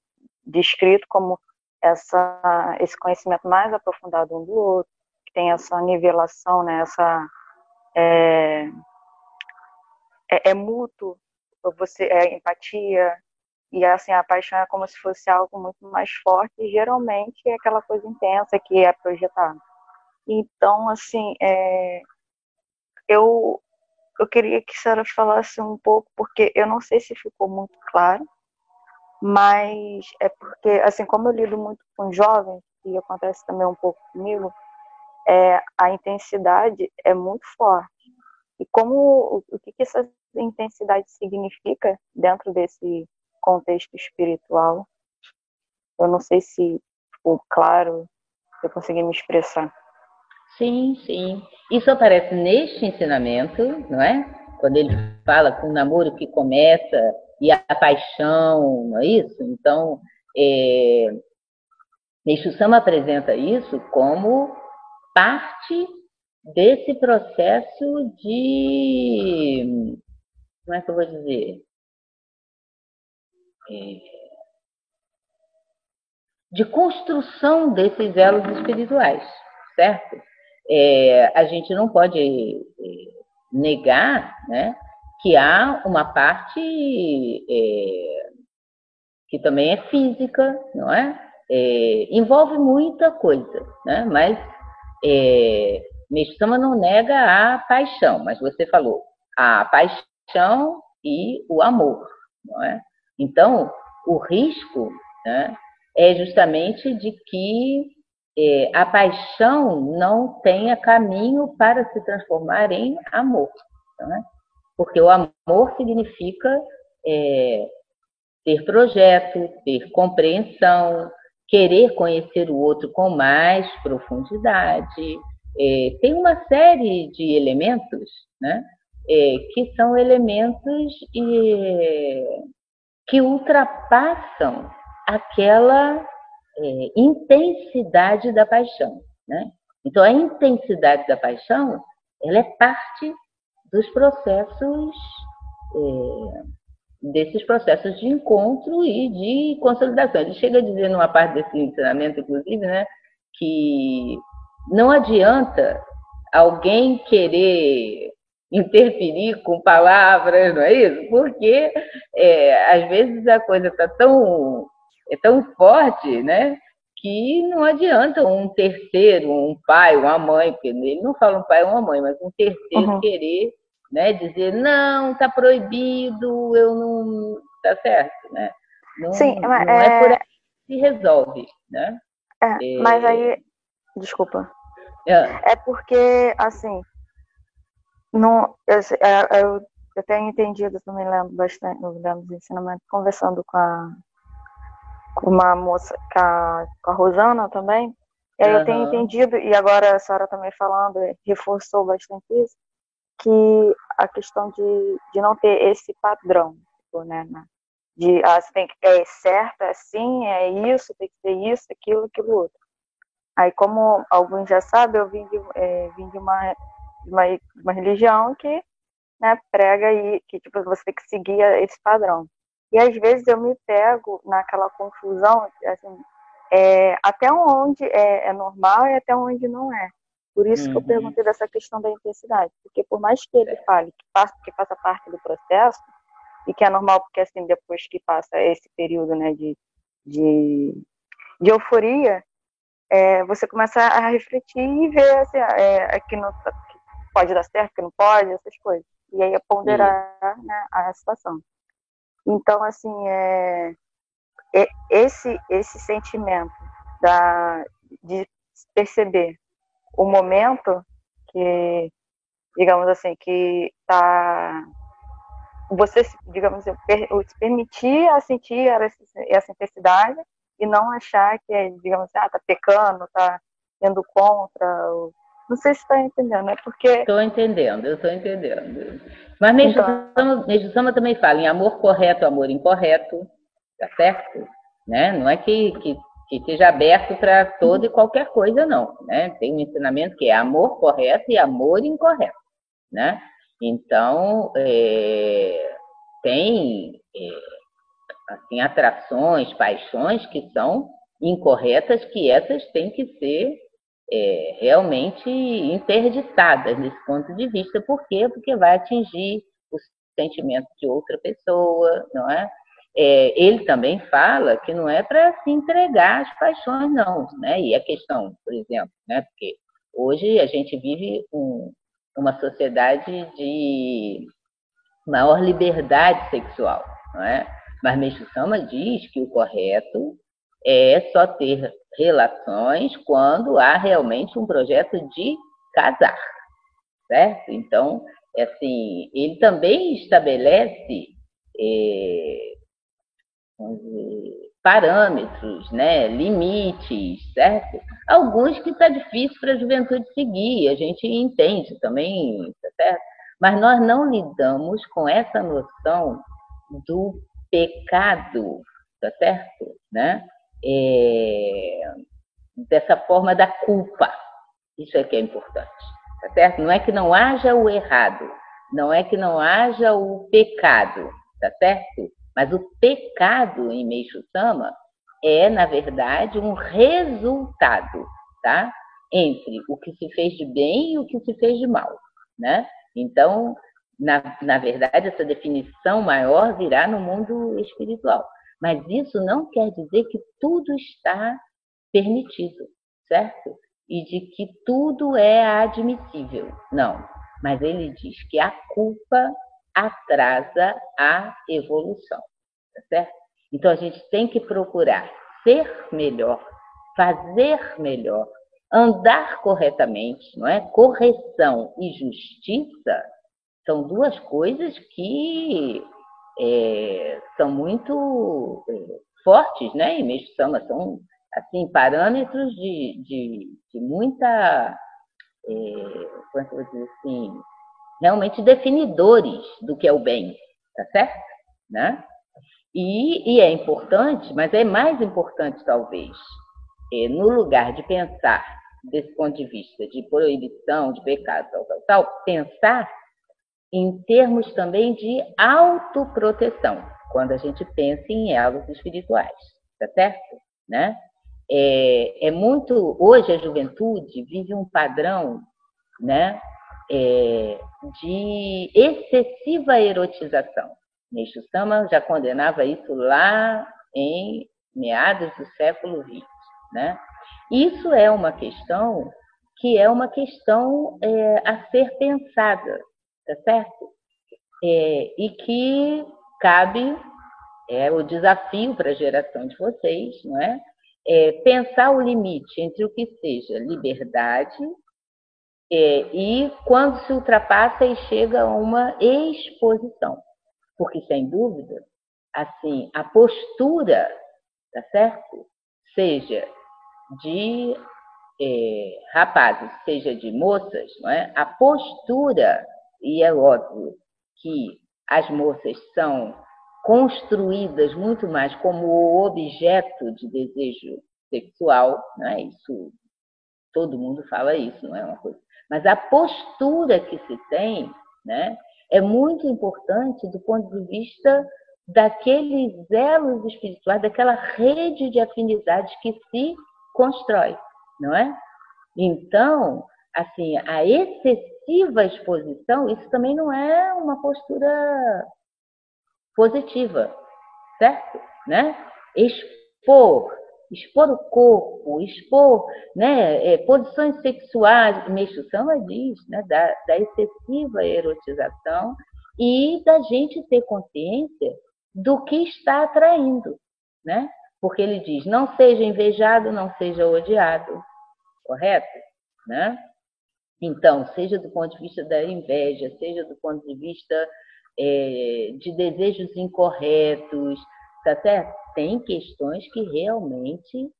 descrito como essa, esse conhecimento mais aprofundado um do outro, que tem essa nivelação, né, essa é, é, é mútuo, você é empatia e assim a paixão é como se fosse algo muito mais forte e geralmente é aquela coisa intensa que é projetada. Então assim é, eu eu queria que a senhora falasse um pouco porque eu não sei se ficou muito claro mas é porque, assim, como eu lido muito com jovens, e acontece também um pouco comigo, é, a intensidade é muito forte. E como o, que, que essa intensidade significa dentro desse contexto espiritual. Eu não sei se ficou claro, se eu consegui me expressar. Sim, sim. Isso aparece neste ensinamento, não é? Quando ele fala com o namoro que começa e a paixão, não é isso? Então, é, Meixo Sama apresenta isso como parte desse processo de. Como é que eu vou dizer? É, de construção desses elos espirituais, certo? É, a gente não pode é, negar né, que há uma parte é, que também é física, não é? é envolve muita coisa, né? mas é, Meshama não nega a paixão, mas você falou a paixão e o amor, não é? Então, o risco né, é justamente de que é, a paixão não tenha caminho para se transformar em amor. Né? Porque o amor significa é, ter projeto, ter compreensão, querer conhecer o outro com mais profundidade. É, tem uma série de elementos né, é, que são elementos é, que ultrapassam aquela é, intensidade da paixão. Né? Então, a intensidade da paixão ela é parte dos processos, é, desses processos de encontro e de consolidação. Ele chega a dizer numa parte desse ensinamento, inclusive, né, que não adianta alguém querer interferir com palavras, não é isso? Porque é, às vezes a coisa está tão é tão forte, né? Que não adianta um terceiro, um pai, uma mãe, porque ele não fala um pai ou uma mãe, mas um terceiro uhum. querer né, dizer não, está proibido, eu não. Tá certo, né? Não, Sim, não é... é por aí que se resolve, né? É, é... Mas aí, desculpa. É. é porque, assim, não, eu, é, eu, eu tenho entendido, também lembro bastante, lembro dos ensinamentos, conversando com a, com uma moça, com a, com a Rosana também. E aí uhum. eu tenho entendido, e agora a senhora também falando, reforçou bastante isso, que a questão de, de não ter esse padrão, tipo, né, de ah, você tem que é certo, é assim, é isso, tem que ter isso, aquilo, aquilo outro. Aí, como alguns já sabem, eu vim de, é, vim de, uma, de uma, uma religião que né, prega aí que tipo, você tem que seguir esse padrão. E às vezes eu me pego naquela confusão, assim, é, até onde é, é, normal e até onde não é. Por isso uhum. que eu uhum. perguntei dessa questão da intensidade, porque por mais que ele fale que, passa, que faça parte do processo, e que é normal, porque assim, depois que passa esse período né, de, de, de euforia, é, você começa a refletir e ver assim, é, que, não, que pode dar certo, que não pode, essas coisas. E aí é ponderar né, a situação. Então, assim, é, é, esse, esse sentimento da, de perceber o momento que, digamos assim, que tá você, digamos assim, se permitir a sentir essa, intensidade e não achar que, é, digamos assim, ah, tá pecando, tá indo contra, ou, não sei se está entendendo, é porque. Estou entendendo, eu estou entendendo. Mas Meixo então... Também fala em amor correto, amor incorreto, tá certo? Né? Não é que, que, que esteja aberto para toda e qualquer coisa, não. Né? Tem um ensinamento que é amor correto e amor incorreto. Né? Então, é, tem é, assim, atrações, paixões que são incorretas, que essas têm que ser é, realmente interditadas nesse ponto de vista. Por quê? Porque vai atingir o sentimento de outra pessoa, não é? é ele também fala que não é para se entregar às paixões, não, né? E a questão, por exemplo, né? Porque hoje a gente vive um, uma sociedade de maior liberdade sexual, não é? Mas Meixo Sama diz que o correto é só ter relações quando há realmente um projeto de casar, certo? Então, é assim, ele também estabelece é, parâmetros, né, limites, certo? Alguns que está difícil para a juventude seguir, a gente entende também, tá certo? Mas nós não lidamos com essa noção do pecado, tá certo? Né? É, dessa forma da culpa. Isso é que é importante, tá certo? Não é que não haja o errado, não é que não haja o pecado, tá certo? Mas o pecado em Meixo Sama é, na verdade, um resultado, tá? Entre o que se fez de bem e o que se fez de mal, né? Então, na, na verdade, essa definição maior virá no mundo espiritual. Mas isso não quer dizer que tudo está permitido, certo? E de que tudo é admissível. Não. Mas ele diz que a culpa atrasa a evolução, tá certo? Então a gente tem que procurar ser melhor, fazer melhor, andar corretamente, não é? Correção e justiça são duas coisas que é, são muito é, fortes, né? E mesmo são, são assim parâmetros de, de, de muita, é, como é que eu vou dizer assim, realmente definidores do que é o bem, tá certo? Né? E, e é importante, mas é mais importante talvez, é, no lugar de pensar desse ponto de vista de proibição, de pecado, tal, tal, tal, pensar em termos também de autoproteção, quando a gente pensa em elos espirituais, tá certo? Né? É, é muito hoje a juventude vive um padrão, né, é, de excessiva erotização. Neixo Sama já condenava isso lá em meados do século XX. Né? Isso é uma questão que é uma questão é, a ser pensada, tá certo? É, e que cabe é o desafio para a geração de vocês, não é? é? Pensar o limite entre o que seja liberdade é, e quando se ultrapassa e chega a uma exposição. Porque, sem dúvida, assim, a postura, tá certo? Seja de é, rapazes, seja de moças, não é? A postura, e é óbvio que as moças são construídas muito mais como objeto de desejo sexual, não é? Isso todo mundo fala isso, não é uma coisa mas a postura que se tem né, é muito importante do ponto de vista daqueles elos espirituais, daquela rede de afinidades que se constrói, não é? Então, assim, a excessiva exposição, isso também não é uma postura positiva, certo? Né? Expor expor o corpo, expor né, é, posições sexuais, Meixo Sama diz, né, da, da excessiva erotização e da gente ter consciência do que está atraindo, né? Porque ele diz, não seja invejado, não seja odiado, correto? Né? Então, seja do ponto de vista da inveja, seja do ponto de vista é, de desejos incorretos, tá certo? tem questões que realmente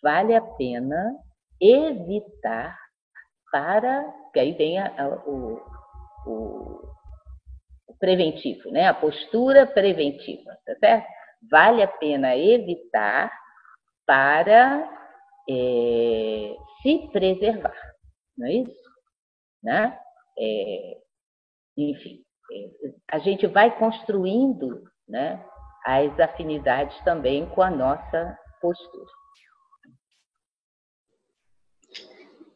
vale a pena evitar para. que aí vem a, a, o, o, o, preventivo, né? a postura preventiva, tá certo? Vale a pena evitar para é, se preservar, não é isso? Né? É, enfim, é, a gente vai construindo né, as afinidades também com a nossa postura.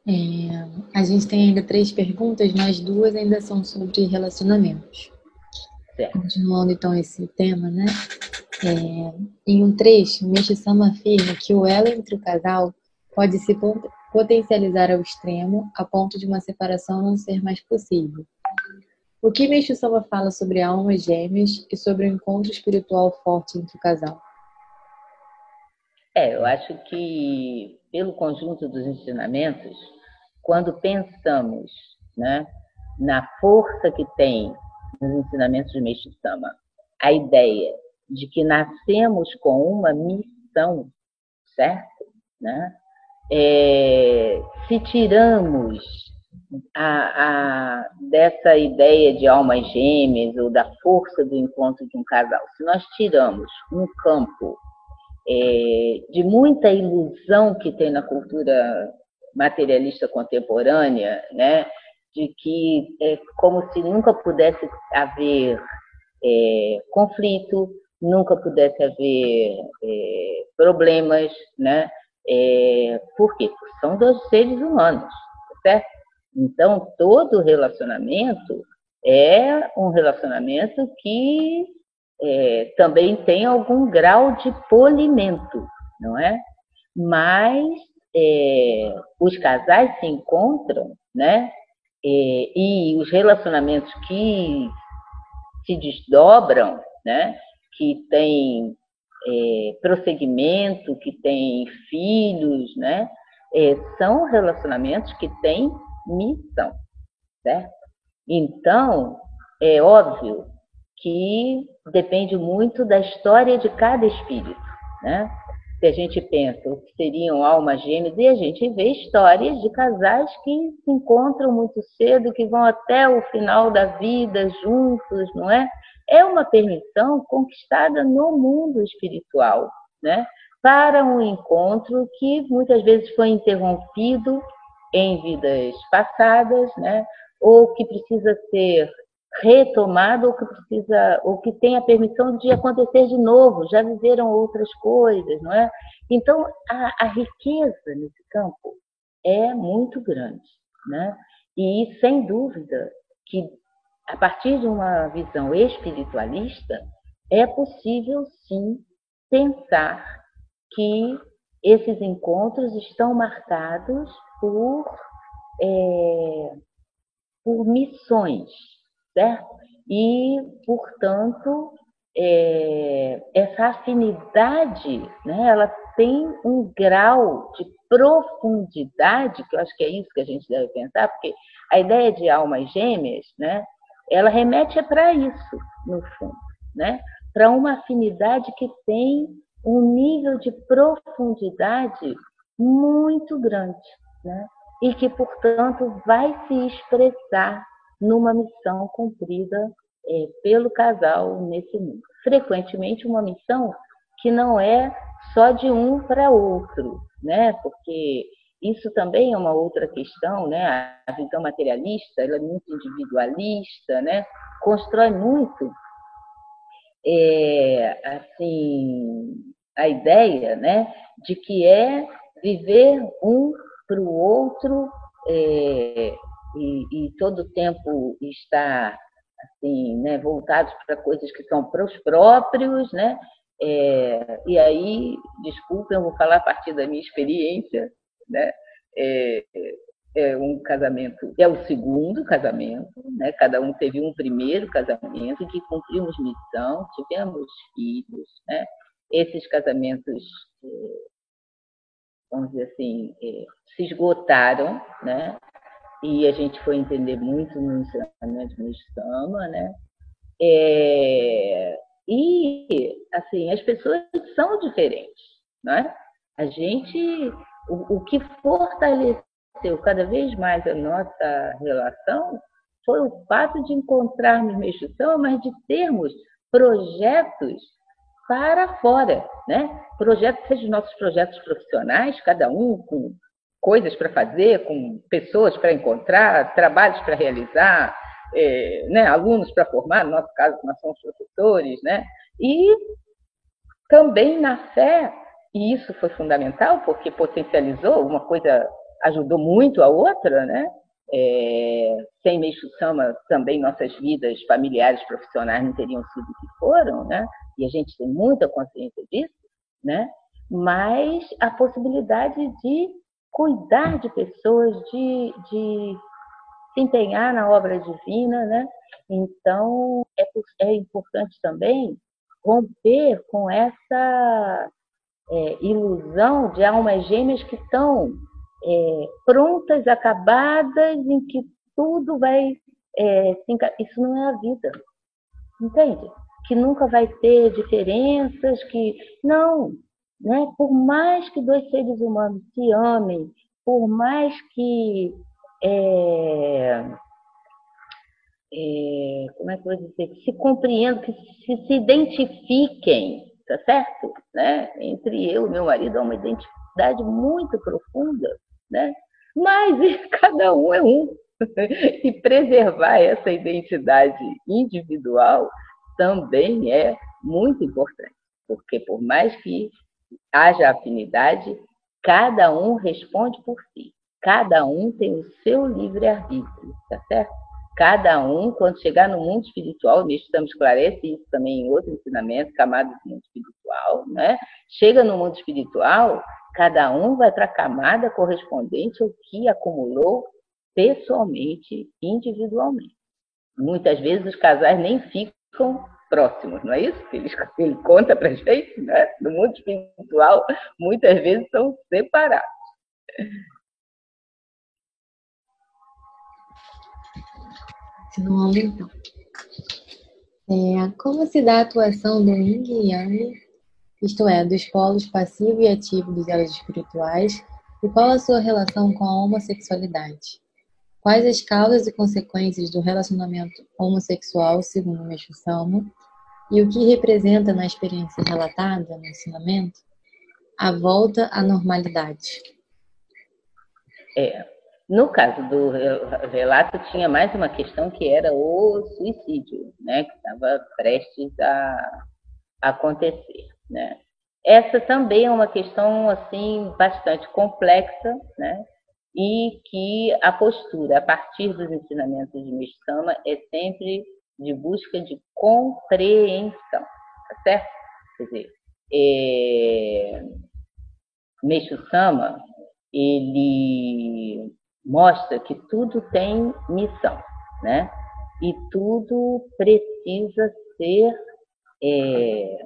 É, a gente tem ainda três perguntas, mas duas ainda são sobre relacionamentos. Certo. Continuando então esse tema, né? É, em um trecho, Michi-sama afirma que o elo entre o casal pode se potencializar ao extremo a ponto de uma separação não ser mais possível. O que Meixo Sama fala sobre almas gêmeas e sobre o encontro espiritual forte entre o casal? É, eu acho que pelo conjunto dos ensinamentos, quando pensamos né, na força que tem nos ensinamentos de Meixo Sama, a ideia de que nascemos com uma missão, certo? Né? É, se tiramos a, a, dessa ideia de almas gêmeas ou da força do encontro de um casal, se nós tiramos um campo é, de muita ilusão que tem na cultura materialista contemporânea, né, de que é como se nunca pudesse haver é, conflito, nunca pudesse haver é, problemas, né? É, por quê? Porque são dois seres humanos, certo? Então, todo relacionamento é um relacionamento que é, também tem algum grau de polimento, não é? Mas é, os casais se encontram, né? É, e os relacionamentos que se desdobram, né? Que têm é, prosseguimento, que têm filhos, né? É, são relacionamentos que têm missão, certo? Então, é óbvio que depende muito da história de cada espírito, né? Se a gente pensa o que seriam almas gêmeas, e a gente vê histórias de casais que se encontram muito cedo, que vão até o final da vida juntos, não é? É uma permissão conquistada no mundo espiritual, né? Para um encontro que muitas vezes foi interrompido em vidas passadas, né? Ou que precisa ser retomado ou que precisa ou que tem a permissão de acontecer de novo, já viveram outras coisas, não é? Então a, a riqueza nesse campo é muito grande, né? E sem dúvida que a partir de uma visão espiritualista é possível sim pensar que esses encontros estão marcados por é, por missões, certo? E, portanto, é, essa afinidade, né, ela tem um grau de profundidade, que eu acho que é isso que a gente deve pensar, porque a ideia de almas gêmeas, né, ela remete para isso, no fundo, né, para uma afinidade que tem um nível de profundidade muito grande, né, e que, portanto, vai se expressar numa missão cumprida é, pelo casal nesse mundo. Frequentemente, uma missão que não é só de um para outro, né? Porque isso também é uma outra questão, né? A visão materialista, ela é muito individualista, né? Constrói muito, é, assim, a ideia, né? De que é viver um para o outro é, e, e todo o tempo está assim, né, voltados para coisas que são para os próprios, né? É, e aí, desculpem, eu vou falar a partir da minha experiência, né? É, é um casamento, é o segundo casamento, né? Cada um teve um primeiro casamento em que cumprimos missão, tivemos filhos, né? Esses casamentos, é, vamos dizer assim, é, se esgotaram, né? e a gente foi entender muito no ensinamento do Sama, né? É, e, assim, as pessoas são diferentes, né? A gente, o, o que fortaleceu cada vez mais a nossa relação foi o fato de encontrarmos Meixo mas de termos projetos para fora, né? Projetos, seja os nossos projetos profissionais, cada um com coisas para fazer, com pessoas para encontrar, trabalhos para realizar, é, né, alunos para formar, no nosso caso, nós somos professores, né? E também na fé, e isso foi fundamental, porque potencializou, uma coisa ajudou muito a outra, né? É, sem Meixo Sama, também nossas vidas familiares, profissionais não teriam sido o que foram, né? E a gente tem muita consciência disso, né? Mas a possibilidade de cuidar de pessoas, de, de se empenhar na obra divina, né? Então, é, é importante também romper com essa é, ilusão de almas gêmeas que estão é, prontas, acabadas, em que tudo vai. É, se, isso não é a vida. Entende? que nunca vai ter diferenças, que não, né? Por mais que dois seres humanos se amem, por mais que é, é, como é que eu vou dizer, que se compreendam, que se, se identifiquem, tá certo? Né? Entre eu e meu marido há uma identidade muito profunda, né? Mas cada um é um. E preservar essa identidade individual também é muito importante, porque por mais que haja afinidade, cada um responde por si. Cada um tem o seu livre-arbítrio, tá certo? Cada um, quando chegar no mundo espiritual, estamos esclarece isso também em outro ensinamento, camadas do mundo espiritual, né? Chega no mundo espiritual, cada um vai para a camada correspondente ao que acumulou pessoalmente, individualmente. Muitas vezes os casais nem ficam próximos, não é isso? Ele, ele conta para gente, né? No mundo espiritual, muitas vezes são separados. Continuando então. É, como se dá a atuação do Yin e Yang, isto é, dos polos passivo e ativo dos elos espirituais, e qual a sua relação com a homossexualidade? Quais as causas e consequências do relacionamento homossexual, segundo Meixo Sama, e o que representa na experiência relatada no ensinamento a volta à normalidade? É, no caso do relato, tinha mais uma questão que era o suicídio, né, que estava prestes a acontecer, né. Essa também é uma questão assim bastante complexa, né, e que a postura a partir dos ensinamentos de Mishama é sempre de busca de compreensão, tá certo? Quer dizer, é... Sama, ele mostra que tudo tem missão, né? E tudo precisa ser é,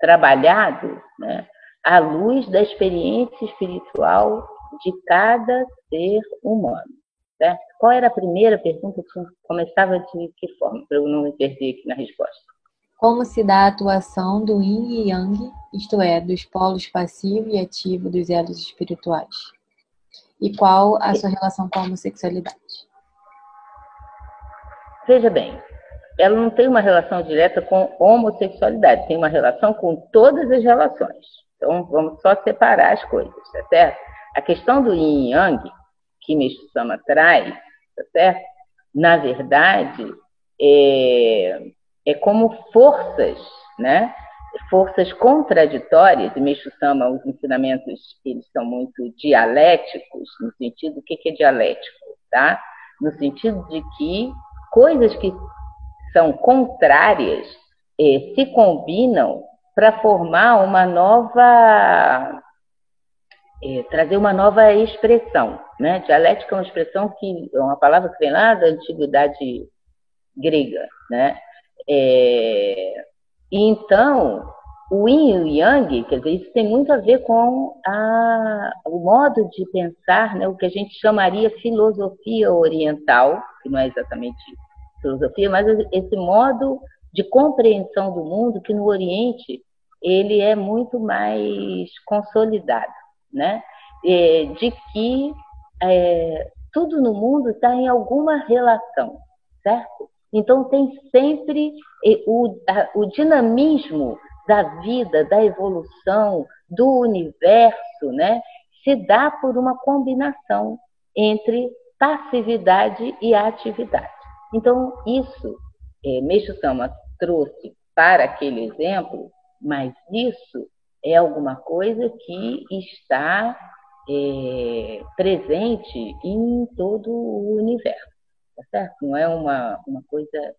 trabalhado né, à luz da experiência espiritual de cada ser humano. Certo? Qual era a primeira pergunta? Começava de que forma, para eu não me perder aqui na resposta? Como se dá a atuação do Yin e Yang, isto é, dos polos passivo e ativo dos elos espirituais? E qual a sua relação com a homossexualidade? Veja bem, ela não tem uma relação direta com homossexualidade, tem uma relação com todas as relações. Então, vamos só separar as coisas, tá certo? A questão do yin e yang, que Meixo Sama traz, tá certo? Na verdade, é, é como forças, né? Forças contraditórias, e Meixo Sama, os ensinamentos, eles são muito dialéticos, no sentido, o que é dialético? Tá? No sentido de que coisas que são contrárias eh, se combinam para formar uma nova, eh, trazer uma nova expressão. Né? Dialética é uma expressão que, é uma palavra que vem lá da antiguidade grega, né? É, então, o yin e o yang, quer dizer, isso tem muito a ver com a, o modo de pensar, né, o que a gente chamaria filosofia oriental, que não é exatamente filosofia, mas esse modo de compreensão do mundo que no Oriente ele é muito mais consolidado, né? É, de que é, tudo no mundo está em alguma relação, certo? Então, tem sempre o, o dinamismo da vida, da evolução, do universo, né? se dá por uma combinação entre passividade e atividade. Então, isso, é, Meixo Sama trouxe para aquele exemplo, mas isso é alguma coisa que está é, presente em todo o universo tá certo? Não é uma, uma coisa é,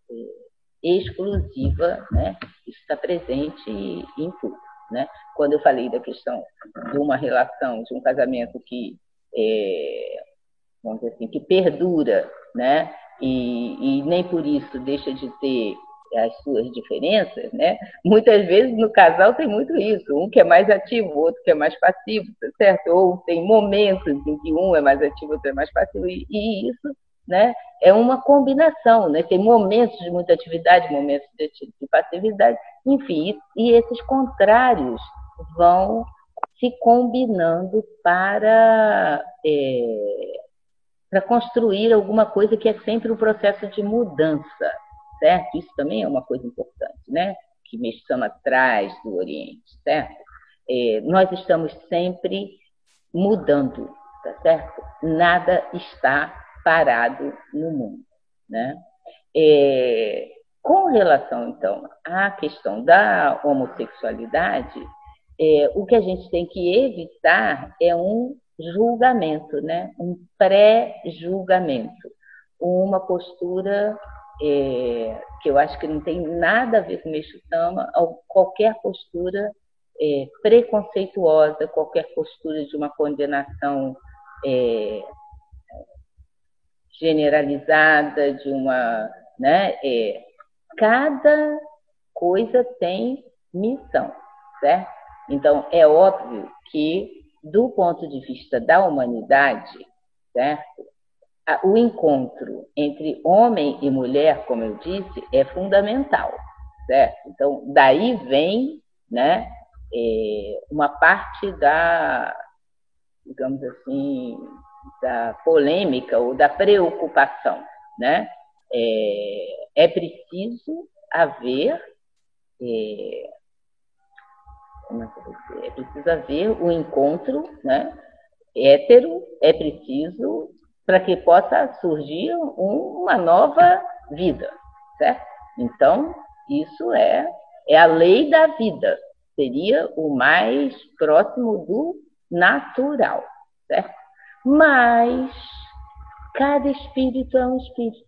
exclusiva, né? Isso está presente em tudo, né? Quando eu falei da questão de uma relação, de um casamento que é, vamos dizer assim, que perdura, né? E, e nem por isso deixa de ter as suas diferenças, né? Muitas vezes no casal tem muito isso, um que é mais ativo, o outro que é mais passivo, tá certo? Ou tem momentos em que um é mais ativo, outro é mais passivo, e, e isso né? É uma combinação, né? Tem momentos de muita atividade, momentos de, de passividade, enfim, e, e esses contrários vão se combinando para é, para construir alguma coisa que é sempre um processo de mudança, certo? Isso também é uma coisa importante, né? Que Meshama traz do Oriente, certo? É, nós estamos sempre mudando, tá certo? Nada está parado no mundo, né? É, com relação, então, à questão da homossexualidade, é, o que a gente tem que evitar é um julgamento, né? um pré-julgamento, uma postura é, que eu acho que não tem nada a ver com Meixo Sama, qualquer postura é, preconceituosa, qualquer postura de uma condenação é, generalizada, de uma. Né, é, cada coisa tem missão, certo? Então, é óbvio que do ponto de vista da humanidade, certo? O encontro entre homem e mulher, como eu disse, é fundamental, certo? Então, daí vem, né, é, uma parte da, digamos assim, da polêmica ou da preocupação, né? É, é preciso haver é, como é que eu vou dizer? É preciso haver o um encontro né, hétero, é preciso para que possa surgir um, uma nova vida, certo? Então, isso é, é a lei da vida, seria o mais próximo do natural, certo? Mas cada espírito é um espírito,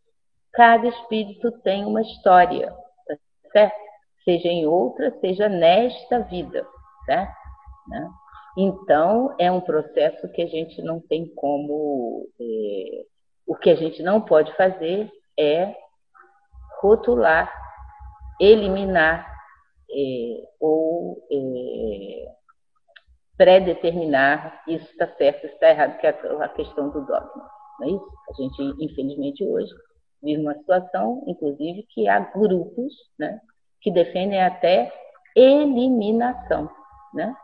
cada espírito tem uma história, tá certo? seja em outra, seja nesta vida, certo? Né? Então, é um processo que a gente não tem como. É, o que a gente não pode fazer é rotular, eliminar é, ou é, predeterminar isso está certo, isso está errado, que é a questão do dogma. Não é isso? A gente, infelizmente, hoje vive uma situação, inclusive, que há grupos né, que defendem até eliminação, né?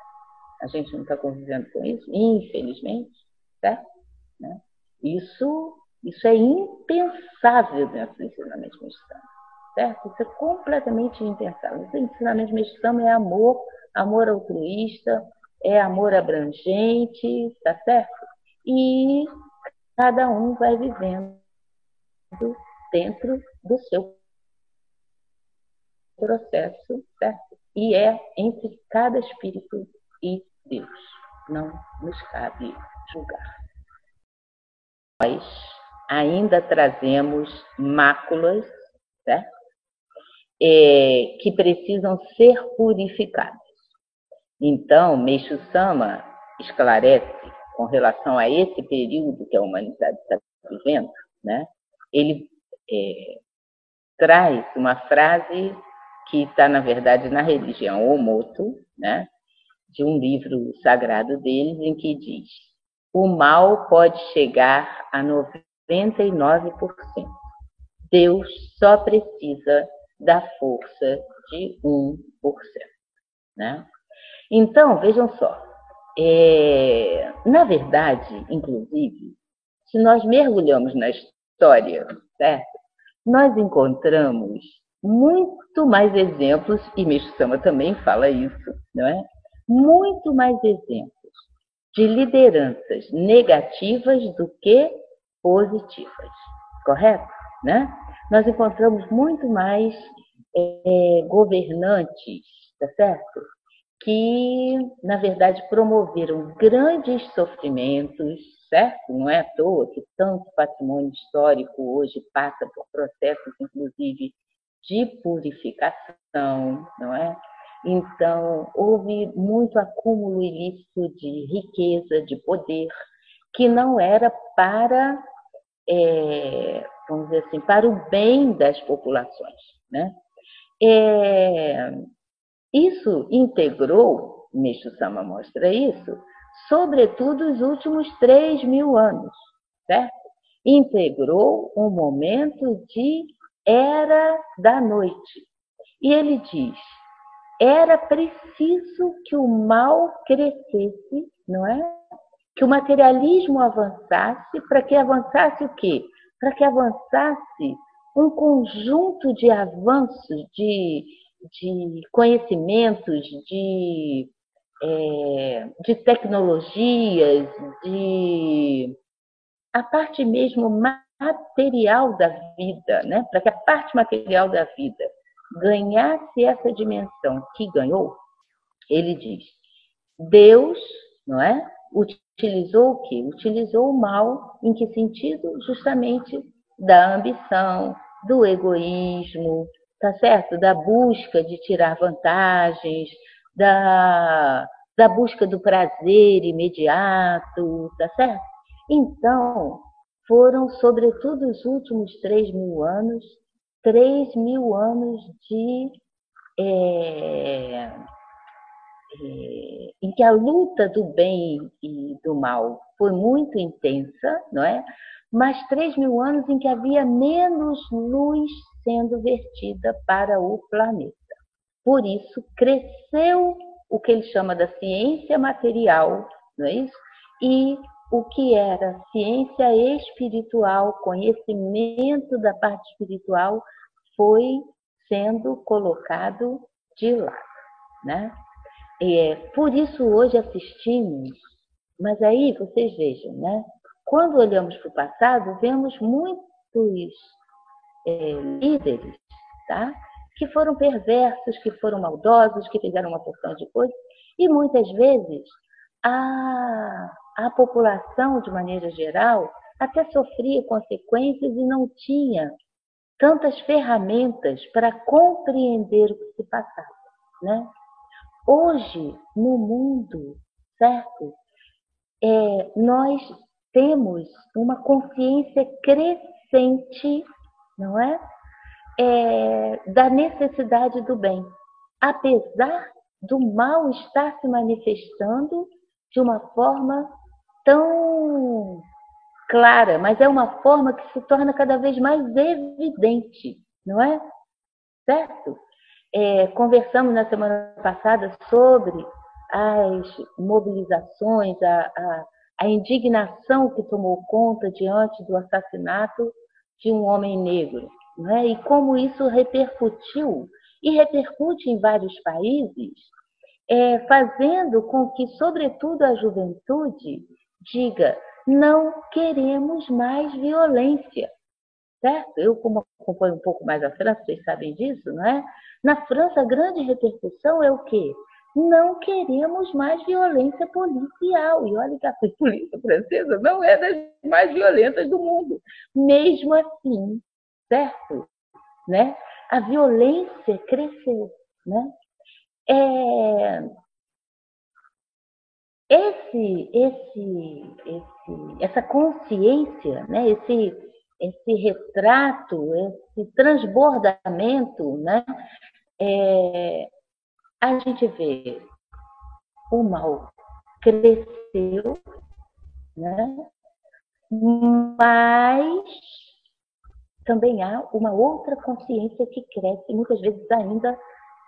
A gente não está convivendo com isso, infelizmente, certo? Né? Isso, isso é impensável dentro do ensinamento mexicano, certo? Isso é completamente impensável. O ensinamento mexicano é amor, amor altruísta, é amor abrangente, tá certo? E cada um vai vivendo dentro do seu processo, certo? E é entre cada espírito e Deus. Não nos cabe julgar. Nós ainda trazemos máculas, certo? É, que precisam ser purificadas. Então, Meixo Sama esclarece com relação a esse período que a humanidade está vivendo, né? ele é, traz uma frase que está, na verdade, na religião Omoto, né, de um livro sagrado deles, em que diz: o mal pode chegar a 99%. Deus só precisa da força de 1%. Né? Então, vejam só, é, na verdade, inclusive, se nós mergulhamos na história, certo? Nós encontramos muito mais exemplos, e Meixo Sama também fala isso, não é? Muito mais exemplos de lideranças negativas do que positivas, correto? Né? Nós encontramos muito mais é, governantes, tá certo? Que, na verdade, promoveram grandes sofrimentos, certo? Não é à toa que tanto patrimônio histórico hoje passa por processos, inclusive, de purificação, não é? Então, houve muito acúmulo ilícito de riqueza, de poder, que não era para, é, vamos dizer assim, para o bem das populações. Né? É, isso integrou, Meixo Sama mostra isso, sobretudo os últimos 3 mil anos, certo? integrou um momento de era da noite. E ele diz: era preciso que o mal crescesse, não é? Que o materialismo avançasse, para que avançasse o quê? Para que avançasse um conjunto de avanços, de, de conhecimentos, de, é, de tecnologias, de a parte mesmo material da vida, né? para que a parte material da vida ganhasse essa dimensão que ganhou, ele diz, Deus, não é? Utilizou o quê? Utilizou o mal, em que sentido? Justamente da ambição, do egoísmo, tá certo? Da busca de tirar vantagens, da, da busca do prazer imediato, tá certo? Então, foram, sobretudo, os últimos três mil anos, três mil anos de. É, é, em que a luta do bem e do mal foi muito intensa, não é? Mas três mil anos em que havia menos luz sendo vertida para o planeta. Por isso, cresceu o que ele chama da ciência material, não é isso? E o que era ciência espiritual, conhecimento da parte espiritual, foi sendo colocado de lado, né? É, por isso hoje assistimos, mas aí vocês vejam, né? Quando olhamos para o passado, vemos muitos é, líderes, tá? Que foram perversos, que foram maldosos, que fizeram uma porção de coisas, e muitas vezes a a população, de maneira geral, até sofria consequências e não tinha tantas ferramentas para compreender o que se passava. Né? Hoje, no mundo, certo? É, nós temos uma consciência crescente, não é? é? Da necessidade do bem, apesar do mal estar se manifestando de uma forma tão clara, mas é uma forma que se torna cada vez mais evidente, não é? Certo? É, conversamos na semana passada sobre as mobilizações, a, a, a indignação que tomou conta diante do assassinato de um homem negro, não é? e como isso repercutiu, e repercute em vários países, é, fazendo com que, sobretudo, a juventude diga: não queremos mais violência. Certo? Eu, como acompanho um pouco mais a França, vocês sabem disso, não é? Na França, a grande repercussão é o quê? Não queremos mais violência policial. E olha que a polícia francesa não é das mais violentas do mundo. Mesmo assim, certo? Né? A violência cresceu. Né? É, esse, esse, esse, essa consciência, né, esse, esse retrato, esse transbordamento, né, é, a gente vê o mal cresceu, né, mas também há uma outra consciência que cresce, muitas vezes ainda,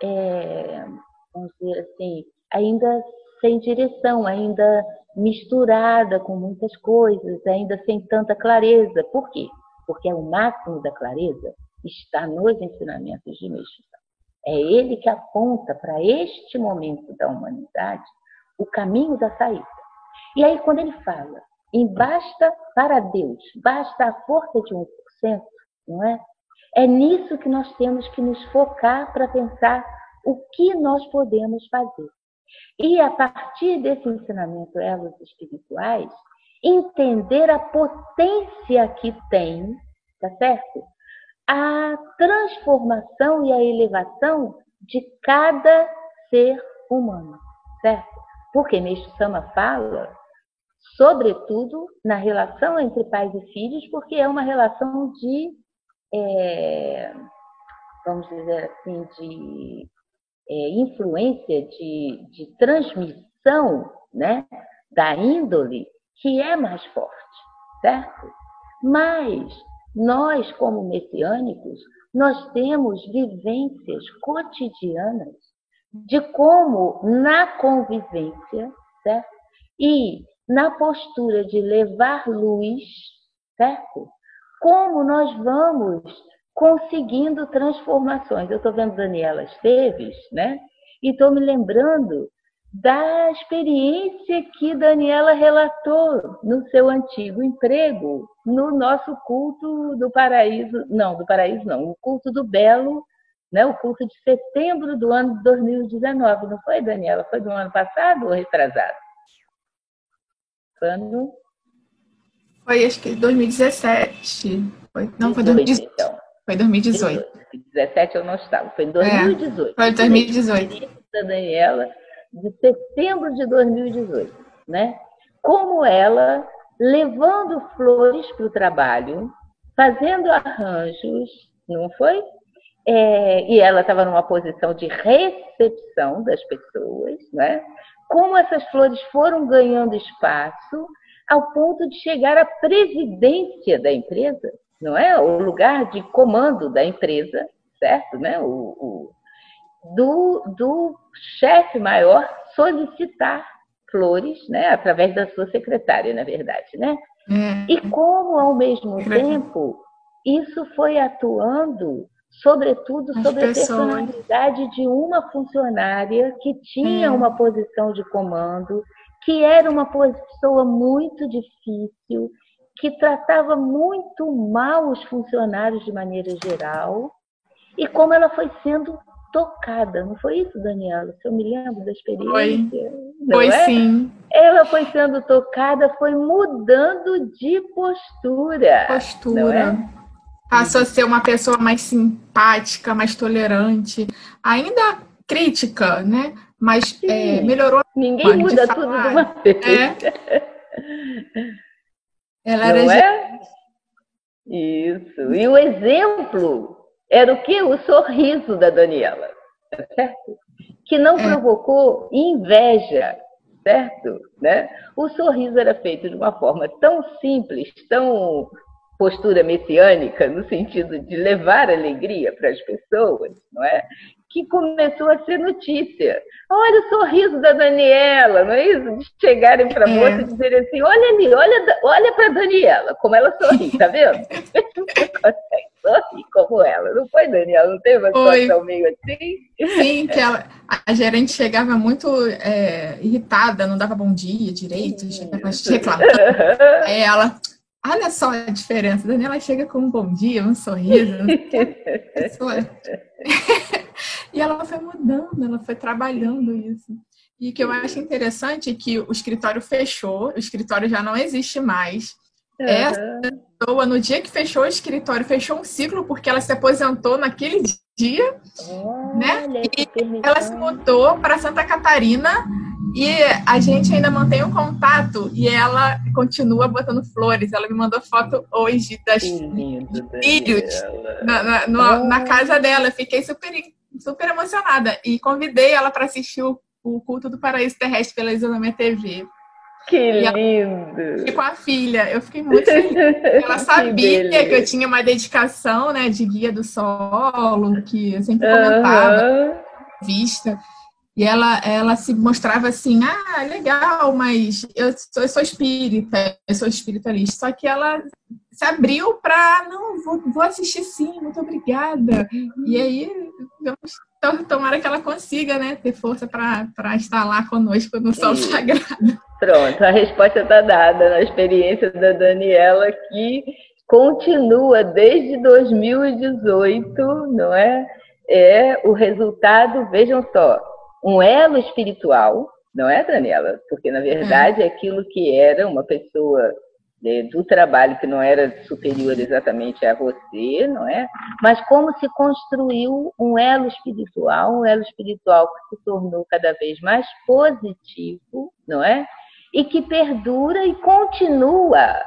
é, vamos dizer assim, ainda sem direção, ainda misturada com muitas coisas, ainda sem tanta clareza. Por quê? Porque é o máximo da clareza está nos ensinamentos de Meixo. É ele que aponta para este momento da humanidade o caminho da saída. E aí, quando ele fala em basta para Deus, basta a força de 1%, não é? É nisso que nós temos que nos focar para pensar o que nós podemos fazer. E a partir desse ensinamento elos espirituais, entender a potência que tem, tá certo? A transformação e a elevação de cada ser humano, certo? Porque Meixo Sama fala, sobretudo, na relação entre pais e filhos, porque é uma relação de, é, vamos dizer assim, de é, influência de, de transmissão né, da índole que é mais forte, certo? Mas nós, como messiânicos, nós temos vivências cotidianas de como na convivência, certo? E na postura de levar luz, certo? Como nós vamos conseguindo transformações. Eu estou vendo Daniela Esteves, né? E estou me lembrando da experiência que Daniela relatou no seu antigo emprego, no nosso culto do paraíso, não, do paraíso não, o culto do Belo, né, o culto de setembro do ano de 2019, não foi, Daniela? Foi do ano passado ou retrasado? Ano... Foi, acho que 2017. Foi, não, 18, foi 2018. Então. Foi 2018. 2017 eu não estava, foi em 2018. É, foi 2018. Da Daniela, de setembro de 2018, né? Como ela levando flores para o trabalho, fazendo arranjos, não foi? É, e ela estava numa posição de recepção das pessoas, né? Como essas flores foram ganhando espaço ao ponto de chegar à presidência da empresa, não é? O lugar de comando da empresa, certo? Né? O, o do, do chefe maior solicitar flores, né? Através da sua secretária, na verdade, né? Hum. E como, ao mesmo tempo, isso foi atuando, sobretudo, As sobre pessoas. a personalidade de uma funcionária que tinha hum. uma posição de comando, que era uma pessoa muito difícil, que tratava muito mal os funcionários de maneira geral, e como ela foi sendo tocada, não foi isso, Daniela? Se eu me lembro da experiência. Foi, foi é? sim. Ela foi sendo tocada, foi mudando de postura. Postura. É? Passou a ser uma pessoa mais simpática, mais tolerante, ainda crítica, né? Mas é, melhorou. Ninguém muda tudo de uma vez. É? Ela era. Não é? Isso. E o exemplo era o que? O sorriso da Daniela, certo? Que não é. provocou inveja, certo? Né? O sorriso era feito de uma forma tão simples, tão postura messiânica, no sentido de levar alegria para as pessoas, não é? que começou a ser notícia. Olha o sorriso da Daniela, não é isso? De chegarem para a é. moça e dizerem assim: olha ali, olha, olha para a Daniela, como ela sorri, tá vendo? Sorrir como ela. Não foi, Daniela? Não teve uma situação meio assim? Sim, que ela, a gerente chegava muito é, irritada, não dava bom dia direito, chegava reclamando. Aí ela. Olha só a diferença. A Daniela chega com um bom dia, um sorriso. Pessoa... E ela foi mudando, ela foi trabalhando isso. E o que eu acho interessante é que o escritório fechou, o escritório já não existe mais. Uhum. Essa pessoa, no dia que fechou o escritório, fechou um ciclo porque ela se aposentou naquele dia, né? E ela se mudou para Santa Catarina e a gente ainda mantém um contato e ela continua botando flores. Ela me mandou foto hoje das filhos na, na, na, na, casa dela. Fiquei super super emocionada e convidei ela para assistir o, o, Culto do Paraíso Terrestre pela Isonomia TV. Que lindo! E com a filha, eu fiquei muito feliz. Ela sabia que, que, eu tinha uma dedicação, né, de guia do solo, que eu sempre comentava, uhum. vista. E ela, ela se mostrava assim, ah, legal, mas eu sou, eu sou espírita, eu sou espiritualista. Só que ela se abriu para, não, vou, vou assistir sim, muito obrigada. E aí, vamos, tomara que ela consiga, né, ter força para estar lá conosco no Sol Sagrado. Pronto, a resposta está dada na experiência da Daniela, que continua desde 2018, não é? É o resultado, vejam só, um elo espiritual, não é, Daniela? Porque, na verdade, é. aquilo que era uma pessoa né, do trabalho que não era superior exatamente a você, não é? Mas como se construiu um elo espiritual, um elo espiritual que se tornou cada vez mais positivo, não é? E que perdura e continua,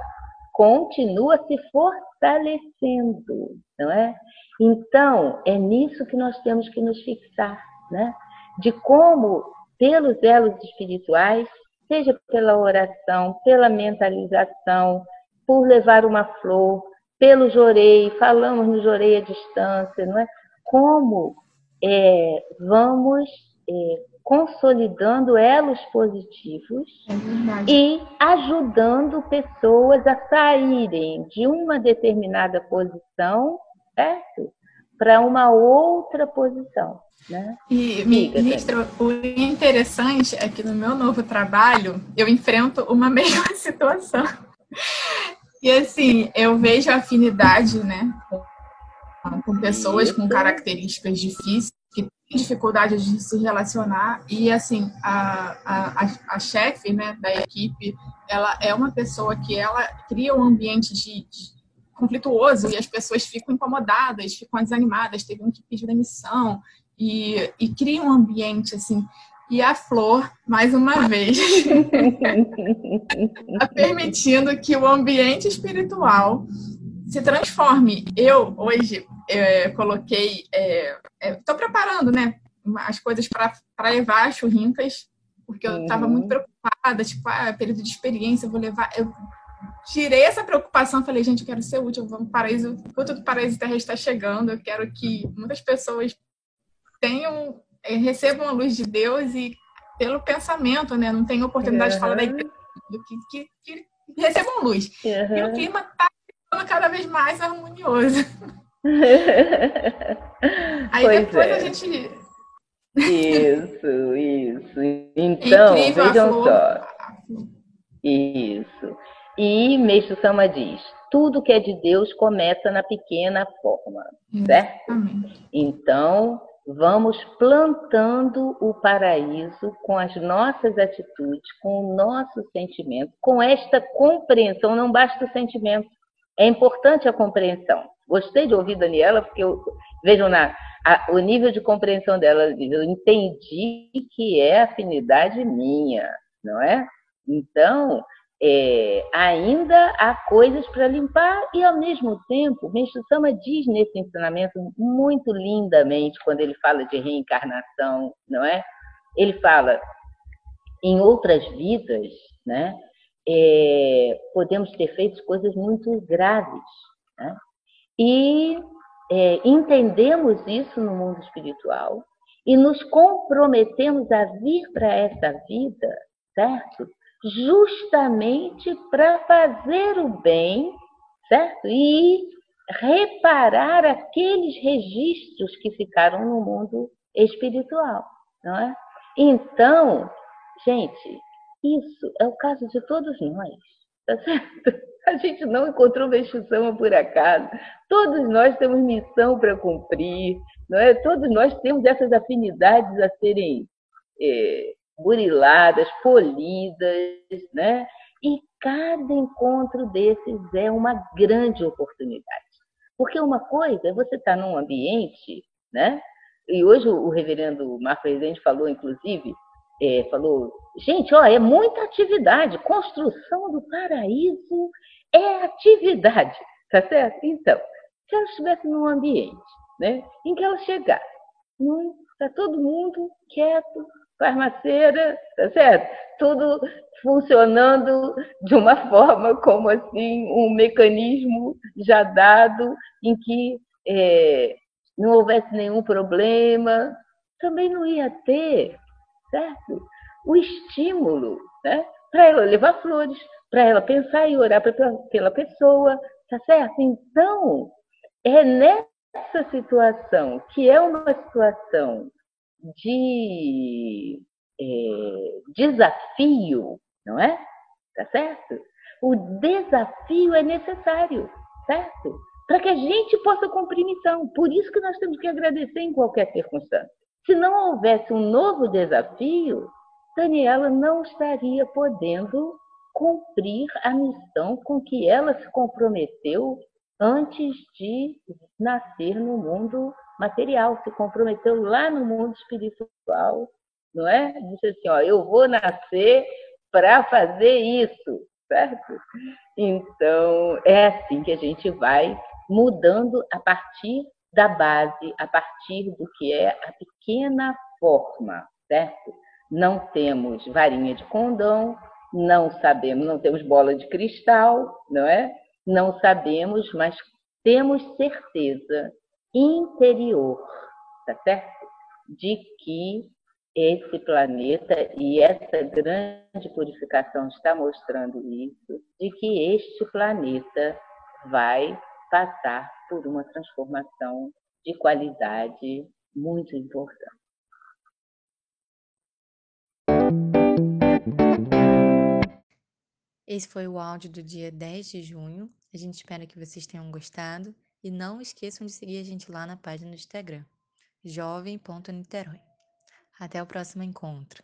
continua se fortalecendo, não é? Então, é nisso que nós temos que nos fixar, né? De como, pelos elos espirituais, seja pela oração, pela mentalização, por levar uma flor, pelo jorei, falamos no jorei à distância, não é? Como é, vamos é, consolidando elos positivos É e ajudando pessoas a saírem de uma determinada posição, certo? Para uma outra posição. Né? E, Diga, ministro, o interessante é que no meu novo trabalho eu enfrento uma mesma situação. E assim, eu vejo afinidade, né, com, com pessoas com Isso. características difíceis, dificuldade de se relacionar. E assim, a, a, a, chefe né, da equipe, ela é uma pessoa que ela cria um ambiente de, de conflituoso e as pessoas ficam incomodadas, ficam desanimadas, teve um que pediu demissão e, e cria um ambiente assim. E a flor, mais uma vez, está permitindo que o ambiente espiritual se transforme. Eu, hoje, é, coloquei, estou preparando né, as coisas para levar as churrincas, porque eu estava Uhum. muito preocupada, tipo, ah, período de experiência, eu vou levar. Eu tirei essa preocupação, falei, gente, eu quero ser útil, vamos paraíso, o culto do paraíso terrestre está chegando, eu quero que muitas pessoas tenham, eh, recebam a luz de Deus e pelo pensamento, né? Não tem oportunidade de falar da Uhum. igreja, do que, que, que recebam luz. E o Uhum. clima está ficando cada vez mais harmonioso. Aí Pois depois é. a gente. Isso, isso. Então, incrível a vejam flor. só. Isso. E Meixo Sama diz: tudo que é de Deus começa na pequena forma, certo? Exatamente. Então, vamos plantando o paraíso com as nossas atitudes, com o nosso sentimento, com esta compreensão. Não basta o sentimento, é importante a compreensão. Gostei de ouvir Daniela, porque eu, vejam na, a- o nível de compreensão dela. Eu entendi que é afinidade minha, não é? Então, é, ainda há coisas para limpar e, ao mesmo tempo, Meixo Sama diz nesse ensinamento muito lindamente, quando ele fala de reencarnação, não é? Ele fala, em outras vidas, né, é, podemos ter feito coisas muito graves. Né? E é, entendemos isso no mundo espiritual e nos comprometemos a vir para essa vida, certo? Justamente para fazer o bem, certo? E reparar aqueles registros que ficaram no mundo espiritual, não é? Então, gente, isso é o caso de todos nós, tá certo? A gente não encontrou Meixo-sama por acaso. Todos nós temos missão para cumprir, não é? Todos nós temos essas afinidades a serem é, buriladas, polidas, né? E cada encontro desses é uma grande oportunidade. Porque uma coisa é você estar num ambiente, né? E hoje o reverendo Marco Rezende falou, inclusive, é, falou, gente, ó, é muita atividade, construção do paraíso é atividade, tá certo? Então, se ela estivesse num ambiente, né, em que ela chegasse, hum, tá todo mundo quieto, farmaceira, tá certo? Tudo funcionando de uma forma como assim, um mecanismo já dado em que é, não houvesse nenhum problema, também não ia ter, certo? O estímulo, né? Para ela levar flores, para ela pensar e orar pela pessoa, tá certo? Então, é nessa situação, que é uma situação de é, desafio, não é? Tá certo? O desafio é necessário, certo? Para que a gente possa cumprir missão. Por isso que nós temos que agradecer em qualquer circunstância. Se não houvesse um novo desafio, Daniela não estaria podendo cumprir a missão com que ela se comprometeu antes de nascer no mundo material, se comprometeu lá no mundo espiritual, não é? Disse assim, ó, eu vou nascer para fazer isso, certo? Então, é assim que a gente vai mudando a partir da base, a partir do que é a pequena forma, certo? Não temos varinha de condão, Não sabemos, não temos bola de cristal, não é? Não sabemos, mas temos certeza interior, tá certo? De que esse planeta e essa grande purificação está mostrando isso, de que este planeta vai passar por uma transformação de qualidade muito importante. Esse foi o áudio do dia 10 de junho. A gente espera que vocês tenham gostado e não esqueçam de seguir a gente lá na página do Instagram, jovem.niterói. Até o próximo encontro.